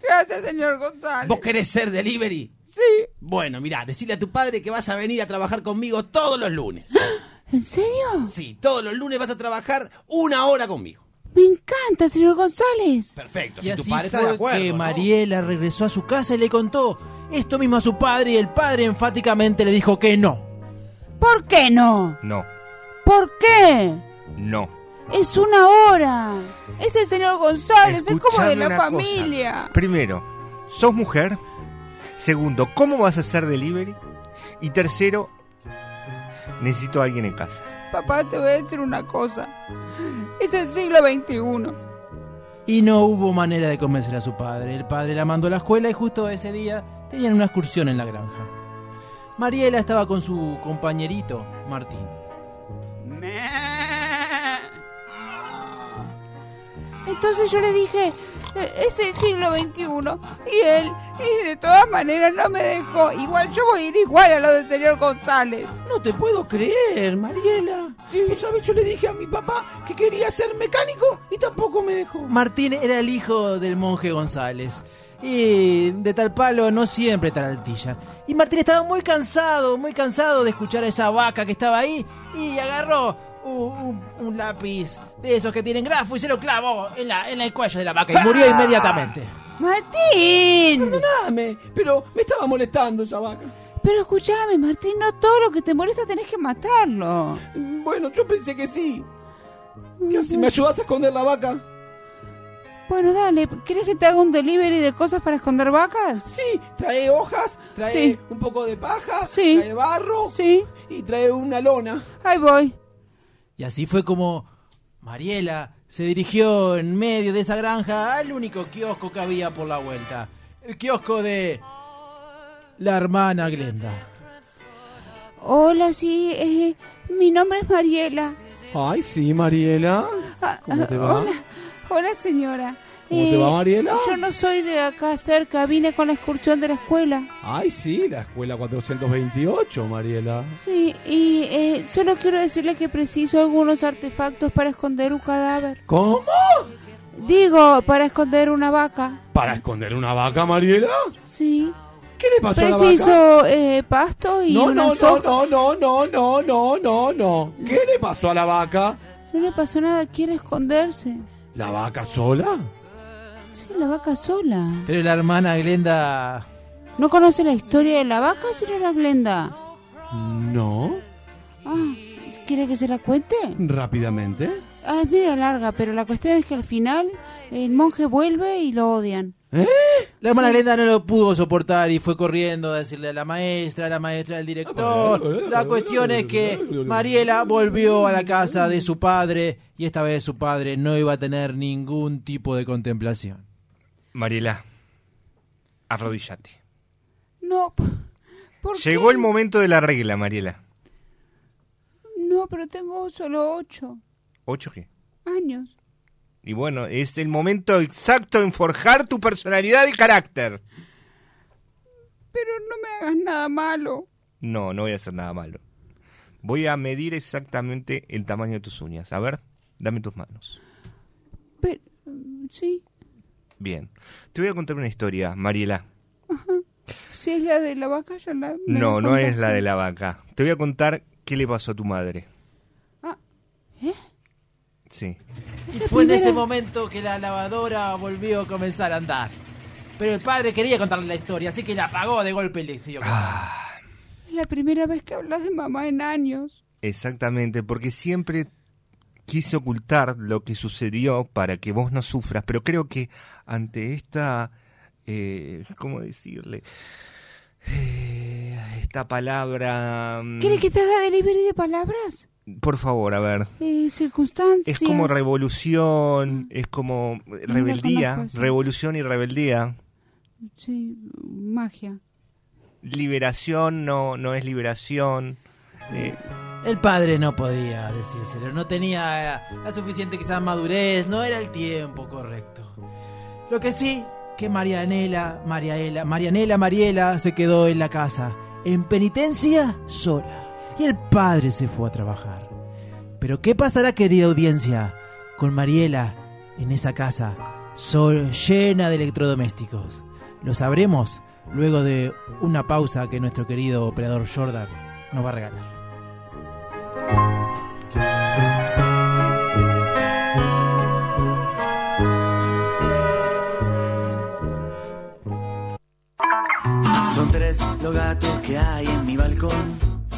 Gracias, señor González. ¿Vos querés ser delivery? Sí. Bueno, mirá, decirle a tu padre que vas a venir a trabajar conmigo todos los lunes. ¿En serio? Sí, todos los lunes vas a trabajar una hora conmigo. Me encanta, señor González. Perfecto, Y si tu así padre está de acuerdo. que ¿no? Mariela regresó a su casa y le contó esto mismo a su padre y el padre enfáticamente le dijo que no. ¿Por qué no? No, ¿Por qué? no. Es una hora. Es el señor González, es como de la cosa. familia. Primero, sos mujer. Segundo, ¿cómo vas a hacer delivery? Y tercero, necesito a alguien en casa. Papá, te voy a decir una cosa. Es el siglo XXI. Y no hubo manera de convencer a su padre. El padre la mandó a la escuela y justo ese día tenían una excursión en la granja. Mariela estaba con su compañerito, Martín. Entonces yo le dije, "Eh, es el siglo XXI. Y él, y de todas maneras no me dejó. Igual yo voy a ir igual a lo del señor González. No te puedo creer, Mariela. ¿Vos sabés? Yo le dije a mi papá que quería ser mecánico y tampoco me dejó. Martín era el hijo del monje González. Y de tal palo no siempre tal altilla. Y Martín estaba muy cansado, muy cansado de escuchar a esa vaca que estaba ahí. Y agarró un, un- un lápiz de esos que tienen grafo y se lo clavó en, la, en el cuello de la vaca y murió inmediatamente. Martín. Perdóname, pero me estaba molestando esa vaca. Pero escúchame, Martín, no todo lo que te molesta tenés que matarlo. Bueno, yo pensé que sí. ¿Qué haces? ¿Me ayudas a esconder la vaca? Bueno, dale, ¿querés que te haga un delivery de cosas para esconder vacas? Sí, trae hojas, trae Sí. un poco de paja, Sí. trae barro Sí, y trae una lona. ahí voy. Y así fue como Mariela se dirigió en medio de esa granja al único kiosco que había por la vuelta. El kiosco de la hermana Glenda. Hola, sí, eh, mi nombre es Mariela. Ay, sí, Mariela. Ah, ¿Cómo ah, te va? Hola, hola señora. ¿Cómo te va, Mariela? Yo no soy de acá cerca, vine con la excursión de la escuela. Ay, sí, la escuela 428, Mariela. Sí, y eh, solo quiero decirle que preciso algunos artefactos para esconder un cadáver. ¿Cómo? Digo, para esconder una vaca. ¿Para esconder una vaca, Mariela? Sí. ¿Qué le pasó a la vaca? Preciso eh, pasto y No, una no, no, no, no, no, no, no, no. ¿Qué le pasó a la vaca? No le pasó nada, quiere esconderse. ¿La vaca sola? La vaca sola. Pero la hermana Glenda ¿No conoce la historia de la vaca, señora Glenda? No. Ah, ¿quiere que se la cuente? Rápidamente. Ah, es media larga, pero la cuestión es que al final el monje vuelve y lo odian. La hermana Glenda no lo pudo soportar y fue corriendo a decirle a la maestra, a la maestra del director. La cuestión es que Mariela volvió a la casa de su padre y esta vez su padre no iba a tener ningún tipo de contemplación. Mariela, arrodillate. No, ¿por Llegó qué? el momento de la regla, Mariela. No, pero tengo solo ocho ¿Ocho qué? años. Y bueno, es el momento exacto en forjar tu personalidad y carácter. Pero no me hagas nada malo. No, no voy a hacer nada malo. Voy a medir exactamente el tamaño de tus uñas. A ver, dame tus manos. Pero, sí, Bien. Te voy a contar una historia, Mariela. si es la de la vaca, ya la... No, no es la de la vaca. Te voy a contar qué le pasó a tu madre. Ah, ¿eh? Sí. Y fue en ese momento que la lavadora volvió a comenzar a andar. Pero el padre quería contarle la historia, así que la apagó de golpe y le siguió contando. Es la primera vez que hablas de mamá en años. Exactamente, porque siempre quise ocultar lo que sucedió para que vos no sufras, pero creo que ante esta, eh, ¿cómo decirle? Eh, esta palabra... mm, ¿Quieres que te haga delivery de palabras? Por favor, a ver. Eh, circunstancias. Es como revolución, es como rebeldía, conozco revolución y rebeldía. Sí, magia. Liberación no, no es liberación. Eh, El padre no podía decírselo, no tenía eh, la suficiente quizás madurez, no era el tiempo correcto. Lo que sí, que Marianela, Mariaela, Marianela, Mariela se quedó en la casa, en penitencia sola. Y el padre se fue a trabajar. Pero ¿qué pasará, querida audiencia, con Mariela en esa casa llena de electrodomésticos? Lo sabremos luego de una pausa que nuestro querido operador Jordan nos va a regalar. Son tres los gatos que hay en mi balcón.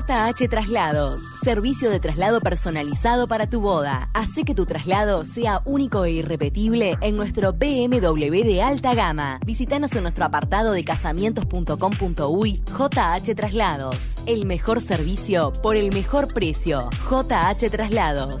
JH Traslados, servicio de traslado personalizado para tu boda. Hace que tu traslado sea único e irrepetible en nuestro BMW de alta gama. Visítanos en nuestro apartado de casamientos.com.uy JH Traslados. El mejor servicio por el mejor precio. JH Traslados.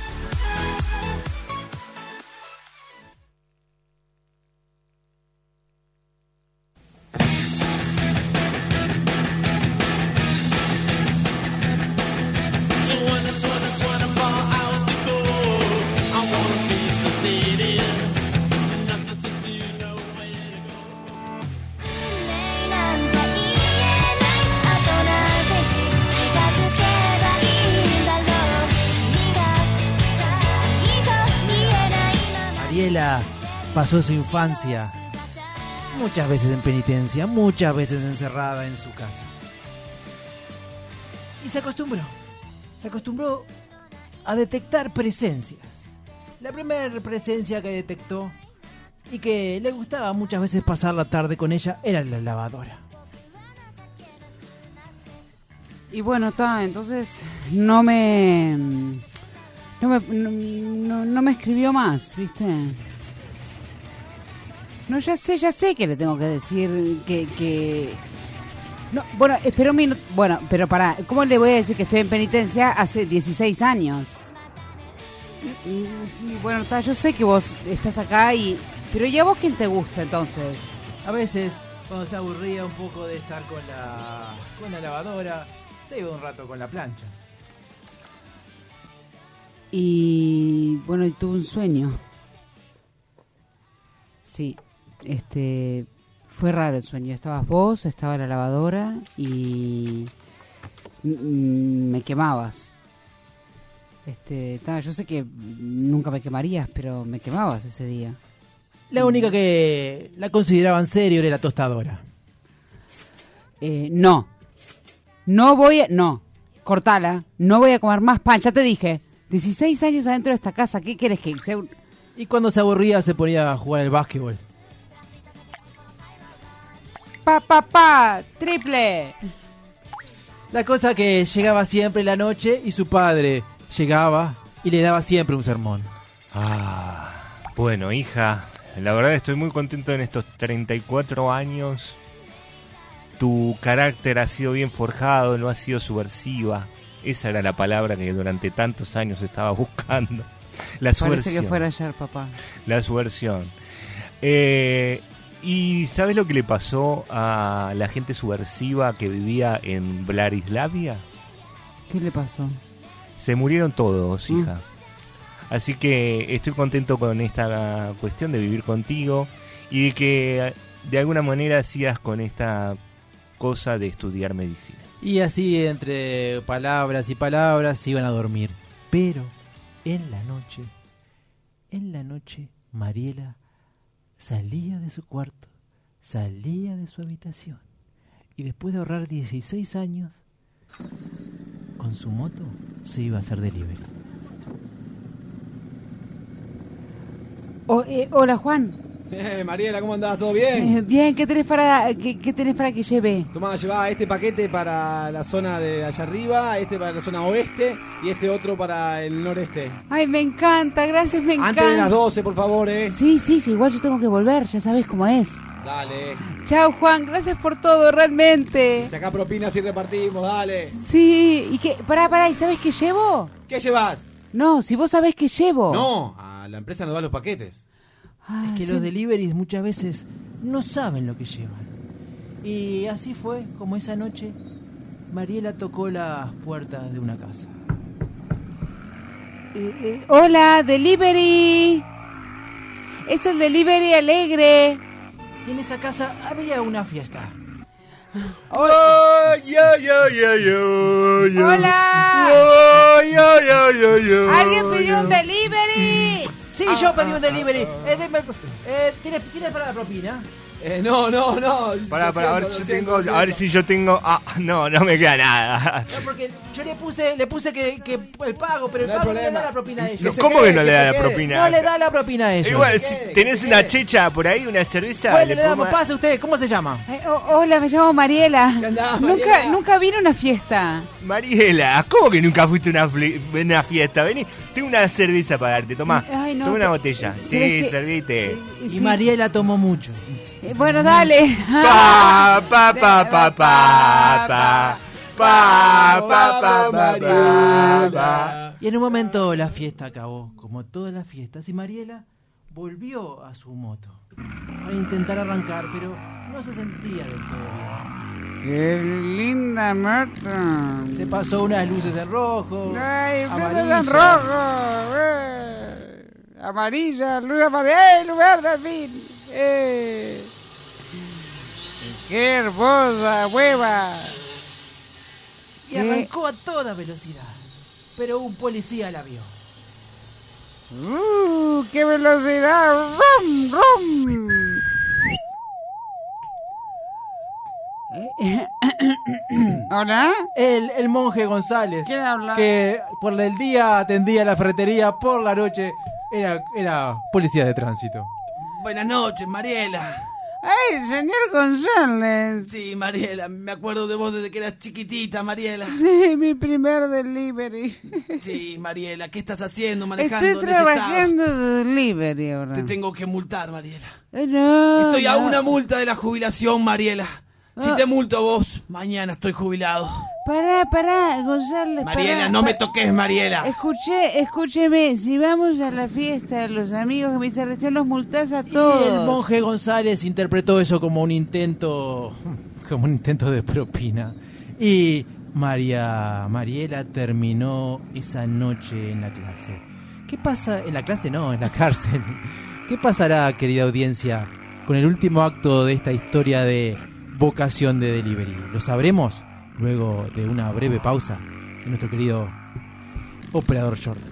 Su infancia muchas veces en penitencia, muchas veces encerrada en su casa. Y se acostumbró, se acostumbró a detectar presencias. La primera presencia que detectó y que le gustaba muchas veces pasar la tarde con ella era la lavadora. Y bueno, está, entonces no me, no me, no- no me escribió más, ¿viste? No, ya sé, ya sé que le tengo que decir que... que... No, bueno, espera un minuto. Bueno, pero para, ¿cómo le voy a decir que estoy en penitencia hace 16 años? Sí, bueno, está, yo sé que vos estás acá y... Pero ¿y a vos quién te gusta entonces? A veces, cuando se aburría un poco de estar con la, con la lavadora, se iba un rato con la plancha. Y bueno, y tuve un sueño. Sí, este fue raro el sueño. Estabas vos, estaba la lavadora y me quemabas. Este, ta, yo sé que nunca me quemarías, pero me quemabas ese día. La única que la consideraban serio era la tostadora. Eh, no, no voy a, no, cortala, no voy a comer más pan, ya te dije. 16 años adentro de esta casa, ¿qué quieres que sea Y cuando se aburría se ponía a jugar al básquetbol. Pa, pa, pa, triple. La cosa que llegaba siempre la noche y su padre llegaba y le daba siempre un sermón. Ah, bueno, hija, la verdad estoy muy contento en estos 34 años. Tu carácter ha sido bien forjado, no ha sido subversiva. Esa era la palabra que durante tantos años estaba buscando. La Parece subversión. que fuera ayer, papá. La subversión. Eh, ¿Y sabes lo que le pasó a la gente subversiva que vivía en Blarislavia? ¿Qué le pasó? Se murieron todos, Mm. hija. Así que estoy contento con esta cuestión de vivir contigo y de que de alguna manera sigas con esta cosa de estudiar medicina. Y así entre palabras y palabras se iban a dormir. Pero en la noche, en la noche, Mariela salía de su cuarto, salía de su habitación y después de ahorrar 16 años, con su moto se iba a hacer delivery. O- eh, hola, Juan. Eh, Mariela, ¿cómo andás? ¿Todo bien? Eh, bien, ¿qué tenés para qué, qué tenés para que lleve? Tomá, llevá este paquete para la zona de allá arriba, este para la zona oeste y este otro para el noreste. Ay, me encanta, gracias, me encanta. Antes de las 12, por favor, eh. Sí, sí, sí, igual yo tengo que volver, ya sabes cómo es. Dale. Chao, Juan, gracias por todo, realmente. Saca propinas y repartimos, dale. Sí, y qué, pará, pará, ¿y sabes qué llevo? ¿Qué llevas? No, si vos sabés qué llevo. No, a la empresa nos da los paquetes. Ah, Es que sí. los deliveries muchas veces no saben lo que llevan. Y así fue como esa noche Mariela tocó las puertas de una casa. Eh, eh, hola, delivery. Es el delivery alegre. Y en esa casa había una fiesta. Hola. Ay. ¿Alguien pidió un delivery? Sí, yo pedí un delivery. Eh, deme- eh, ¿tienes, tienes para la propina? Eh, no, no, no. Pará, pará, a ver, siento, tengo, a ver si yo tengo. Ah, no, no me queda nada. No, porque yo le puse, le puse que, que el pago, pero el No pago no le problema. da la propina a ellos. se ¿Cómo quede, que no le da la quede. propina? No le da la propina a ellos. Igual, si quede, tenés una quede. checha por ahí, una cerveza. Bueno, le le damos, pase usted, ¿cómo se llama? Eh, o- hola, me llamo Mariela. ¿Qué andás, nunca, Mariela? nunca vine a una fiesta. Mariela, ¿cómo que nunca fuiste a una, fli- una fiesta? Vení, tengo una cerveza para darte, tomá. Ay, no, Toma una botella. ¿sabes Sí, servite. Eh, Y sí. Mariela tomó mucho. Eh, bueno, dale. Pa, pa, pa, pa, pa, pa. Pa, pa, pa, pa, pa, pa. Y en un momento la fiesta acabó, como todas las fiestas, y Mariela volvió a su moto para intentar arrancar, pero no se sentía del todo bien. Qué linda Marta. Se pasó unas luces en rojo, Ay, luces en rojo. eh. Amarilla, luz amarilla. ¡Eh, lugar de fin! ¡Eh! ¡Qué hermosa hueva! y arrancó a toda velocidad. Pero un policía la vio. ¡Uh! ¡Qué velocidad! ¡Rum, rum! ¿Hola? El, el monje González, ¿Quién habla? que por el día atendía la ferretería, por la noche era, era policía de tránsito. Buenas noches, Mariela. ¡Ay, señor González! Sí, Mariela, me acuerdo de vos desde que eras chiquitita, Mariela. Sí, mi primer delivery. Sí, Mariela, ¿qué estás haciendo manejando Estoy trabajando de delivery ahora. Te tengo que multar, Mariela. Eh, no, Estoy a una multa de la jubilación, Mariela. Si Ah. te multo a vos, mañana estoy jubilado. Pará, pará, González. Mariela, pará, no me toques, Mariela. Escuché, escúcheme, si vamos a la fiesta los amigos de mi recién los multás a Y todos. el monje González interpretó eso como un intento, como un intento de propina. Y María Mariela terminó esa noche en la clase. ¿Qué pasa en la clase? No, en la cárcel. ¿Qué pasará, querida audiencia, con el último acto de esta historia de vocación de delivery? Lo sabremos luego de una breve pausa de nuestro querido operador Jordan.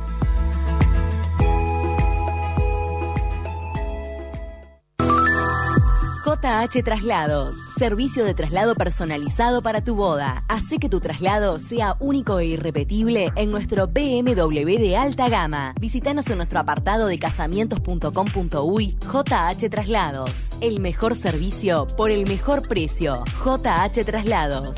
JH Traslados, servicio de traslado personalizado para tu boda. Hace que tu traslado sea único e irrepetible en nuestro BMW de alta gama. Visítanos en nuestro apartado de casamientos.com.uy JH Traslados. El mejor servicio por el mejor precio. JH Traslados.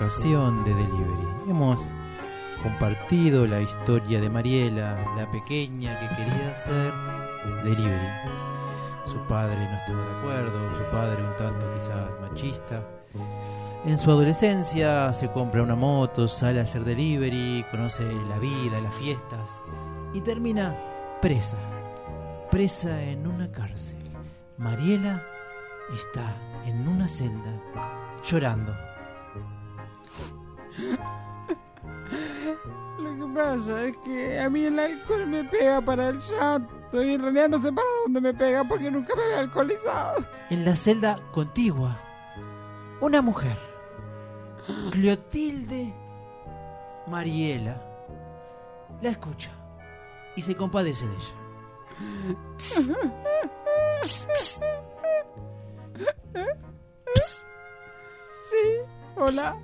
Acto de delivery. Hemos compartido la historia de Mariela, la pequeña que quería hacer delivery. Su padre no estuvo de acuerdo, su padre un tanto quizás machista. En su adolescencia se compra una moto, sale a hacer delivery, conoce la vida, las fiestas y termina presa. Presa en una cárcel. Mariela está en una celda llorando. Lo que pasa es que a mí el alcohol me pega para el llanto y en realidad no sé para dónde me pega porque nunca me había alcoholizado. En la celda contigua, una mujer, Clotilde Mariela, la escucha y se compadece de ella. Sí, hola.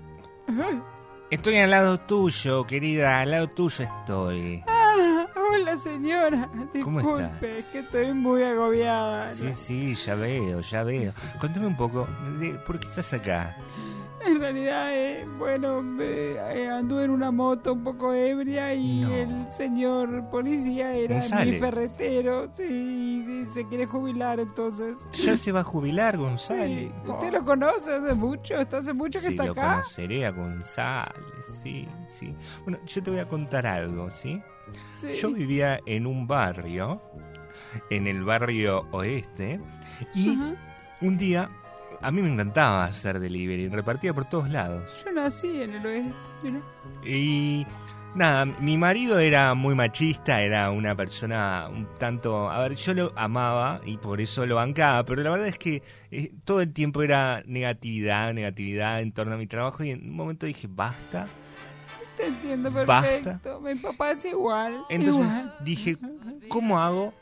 Estoy al lado tuyo, querida, al lado tuyo estoy. Ah, hola señora. ¿Cómo Disculpe, estás? que estoy muy agobiada. Sí, sí, ya veo, ya veo. Contame un poco, ¿por qué estás acá? En realidad, eh, bueno, eh, anduve en una moto un poco ebria y No. el señor policía era mi ferretero. Sí, sí, se quiere jubilar entonces. Ya se va a jubilar, Sí, González. ¿Usted lo conoce hace mucho? ¿Está hace mucho que Sí, está lo acá? conoceré a González, sí, sí. Bueno, yo te voy a contar algo, ¿sí? Sí. Yo vivía en un barrio, en el barrio oeste, y un día a mí me encantaba hacer delivery, repartía por todos lados. Yo nací en el oeste, mira. Y nada, mi marido era muy machista, era una persona un tanto... A ver, yo lo amaba y por eso lo bancaba, pero la verdad es que eh, todo el tiempo era negatividad, negatividad en torno a mi trabajo y en un momento dije, basta. Te entiendo Basta. perfecto. Mi papá es igual. Entonces igual. dije, ¿cómo hago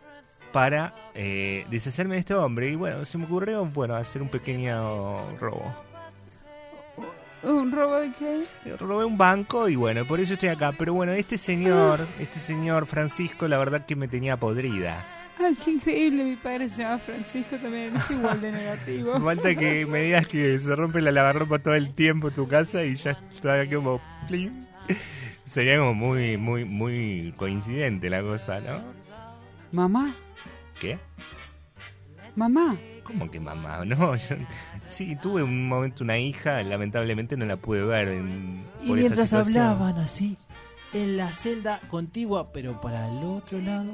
para eh, deshacerme de este hombre? Y bueno, se me ocurrió, bueno, hacer un pequeño robo. ¿Un robo de qué? Robé un banco y bueno, por eso estoy acá. Pero bueno, este señor, este señor Francisco, la verdad que me tenía podrida. Ay, qué increíble. Mi padre se llama Francisco también. Es igual de negativo. Falta que me digas que se rompe la lavarropa todo el tiempo en tu casa y ya está como... plim. Sería como muy, muy, muy coincidente la cosa, ¿no? Mamá, ¿Qué? mamá. ¿Cómo que mamá? No, yo... Sí, tuve un momento una hija, lamentablemente no la pude ver. en- Y por mientras hablaban así, en la celda contigua, pero para el otro lado,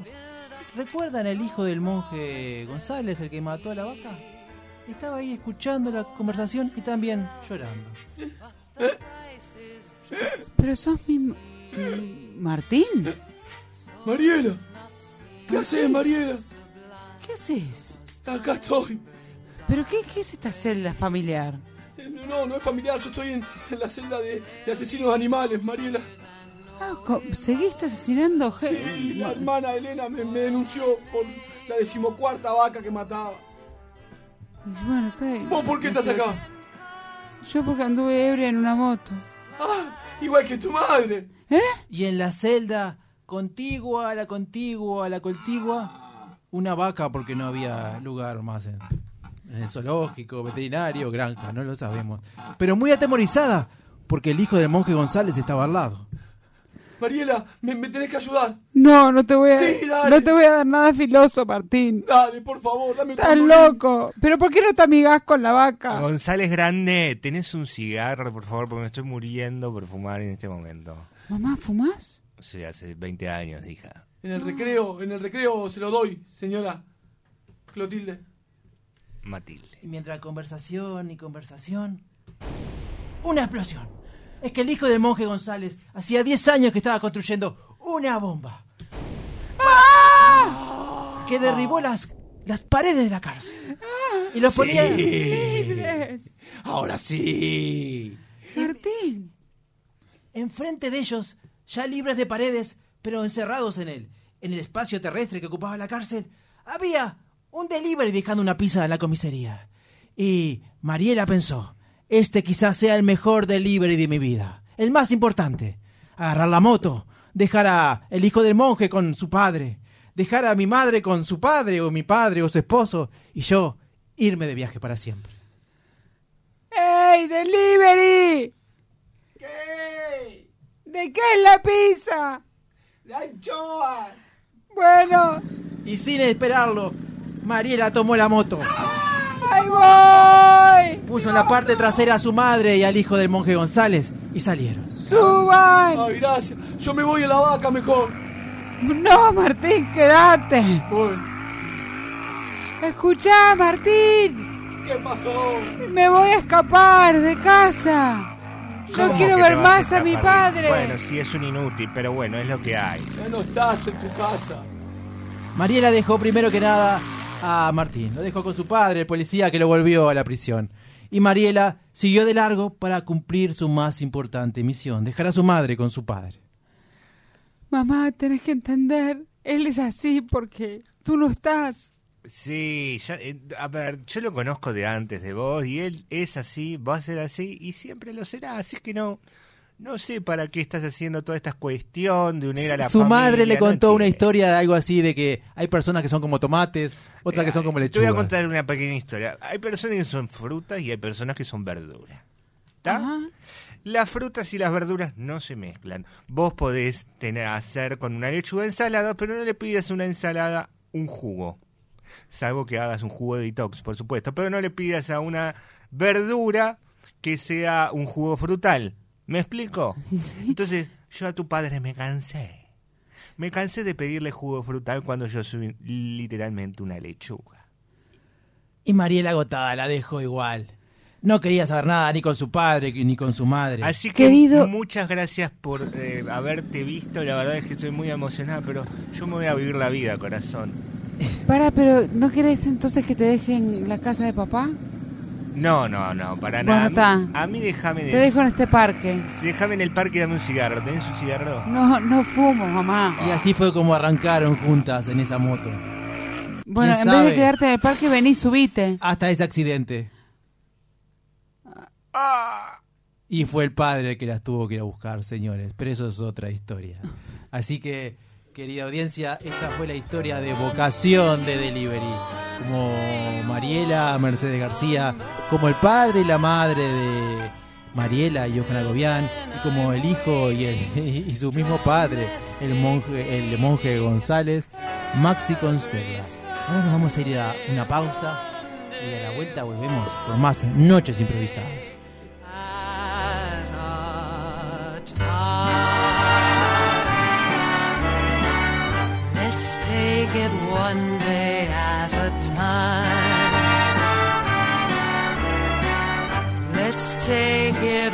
¿recuerdan el hijo del monje González, el que mató a la vaca? Estaba ahí escuchando la conversación y también llorando. Pero sos mi... m- Martín. Mariela, ¿qué haces, Mariela? ¿Qué haces? Acá estoy. ¿Pero qué, qué es esta celda familiar? Eh, No, no es familiar, yo estoy en, en la celda de, de asesinos de animales, Mariela. Ah, ¿Seguiste asesinando gente? Sí, la hermana Elena me, me denunció por la decimocuarta vaca que mataba. Bueno, está bien. ¿Vos por qué estás acá? Yo porque anduve ebria en una moto. Ah, igual que tu madre. ¿Eh? Y en la celda contigua, a la contigua, a la contigua, una vaca porque no había lugar más en, en el zoológico, veterinario, granja, no lo sabemos. Pero muy atemorizada porque el hijo del monje González estaba al lado. Mariela, me, me tenés que ayudar. No, no te voy a... Sí, dale. no te voy a dar nada filoso, Martín. Dale, por favor, dame Estás loco. ¿Pero por qué no te amigás con la vaca? González Grande, ¿tenés un cigarro, por favor? Porque me estoy muriendo por fumar en este momento. Mamá, ¿fumás? Sí, hace 20 años, hija. En el recreo, en el recreo se lo doy, señora Clotilde. Matilde. Y mientras conversación y conversación, una explosión. Es que el hijo del monje González hacía 10 años que estaba construyendo una bomba. Que derribó las, las paredes de la cárcel. Y los ponía... Libres. Ahora sí. Martín. Enfrente de ellos, ya libres de paredes, pero encerrados en él, en el espacio terrestre que ocupaba la cárcel, había un delivery dejando una pizza en la comisaría. Y Mariela pensó, este quizás sea el mejor delivery de mi vida, el más importante. Agarrar la moto, dejar a el hijo del monje con su padre, dejar a mi madre con su padre o mi padre o su esposo, y yo irme de viaje para siempre. ¡Ey, delivery! ¿Qué? ¿De qué es la pizza? ¡De anchoa! Bueno, Y sin esperarlo, Mariela tomó la moto. ahí voy. Puso en la parte trasera a su madre y al hijo del monje González y salieron. Suban. Ay, gracias. Yo me voy a la vaca mejor. No, Martín, quédate. Bueno, Escuchá, Martín. ¿qué pasó? Me voy a escapar de casa. No ¿Cómo quiero ver más a mi padre. Bueno, sí, es un inútil, pero bueno, es lo que hay. Ya no estás en tu casa. Mariela dejó primero que nada a Martín. Lo dejó con su padre, el policía que lo volvió a la prisión. Y Mariela siguió de largo para cumplir su más importante misión, dejar a su madre con su padre. Mamá, tenés que entender. Él es así porque tú no estás. Sí, ya, eh, a ver, yo lo conozco de antes de vos y él es así, va a ser así y siempre lo será, así que no no sé para qué estás haciendo toda esta cuestión de unir a la su familia. madre le no contó una historia de algo así de que hay personas que son como tomates, otras que son como Te voy a contar una pequeña historia. Hay personas que son frutas y hay personas que son verduras. ¿tá? Ajá. Las frutas y las verduras no se mezclan. Vos podés tener, hacer con una lechuga ensalada, pero no le pidas a una ensalada un jugo. Salvo que hagas un jugo de detox, por supuesto. Pero no le pidas a una verdura que sea un jugo frutal. ¿Me explico? Entonces, yo a tu padre me cansé. Me cansé de pedirle jugo frutal cuando yo soy literalmente una lechuga. Y Mariela agotada la dejó igual. No quería saber nada ni con su padre ni con su madre. Así que Querido- muchas gracias por eh, haberte visto. La verdad es que estoy muy emocionada, pero yo me voy a vivir la vida, corazón. Para, pero ¿no querés entonces que te dejen la casa de papá? No, no, no, para Bueno, nada. está. A mí, a mí déjame Te de... dejo en este parque. Sí, déjame en el parque y dame un cigarro. ¿Tenés un cigarro? No, no fumo, mamá. Y así fue como arrancaron juntas en esa moto. Bueno, en ¿Quién vez de quedarte en el parque, vení y subite. Hasta ese accidente. Y fue el padre el que las tuvo que ir a buscar, señores. Pero eso es otra historia. Así que, querida audiencia, esta fue la historia de vocación de Delivery. Como Mariela Mercedes García, como el padre y la madre de Mariela y Johanna Gobián, y como el hijo y, su mismo padre, el monje, el monje González, Maxi Consuela. Ahora nos vamos a ir a una pausa y a la vuelta volvemos por más noches improvisadas. Take it one day at a time. Let's take it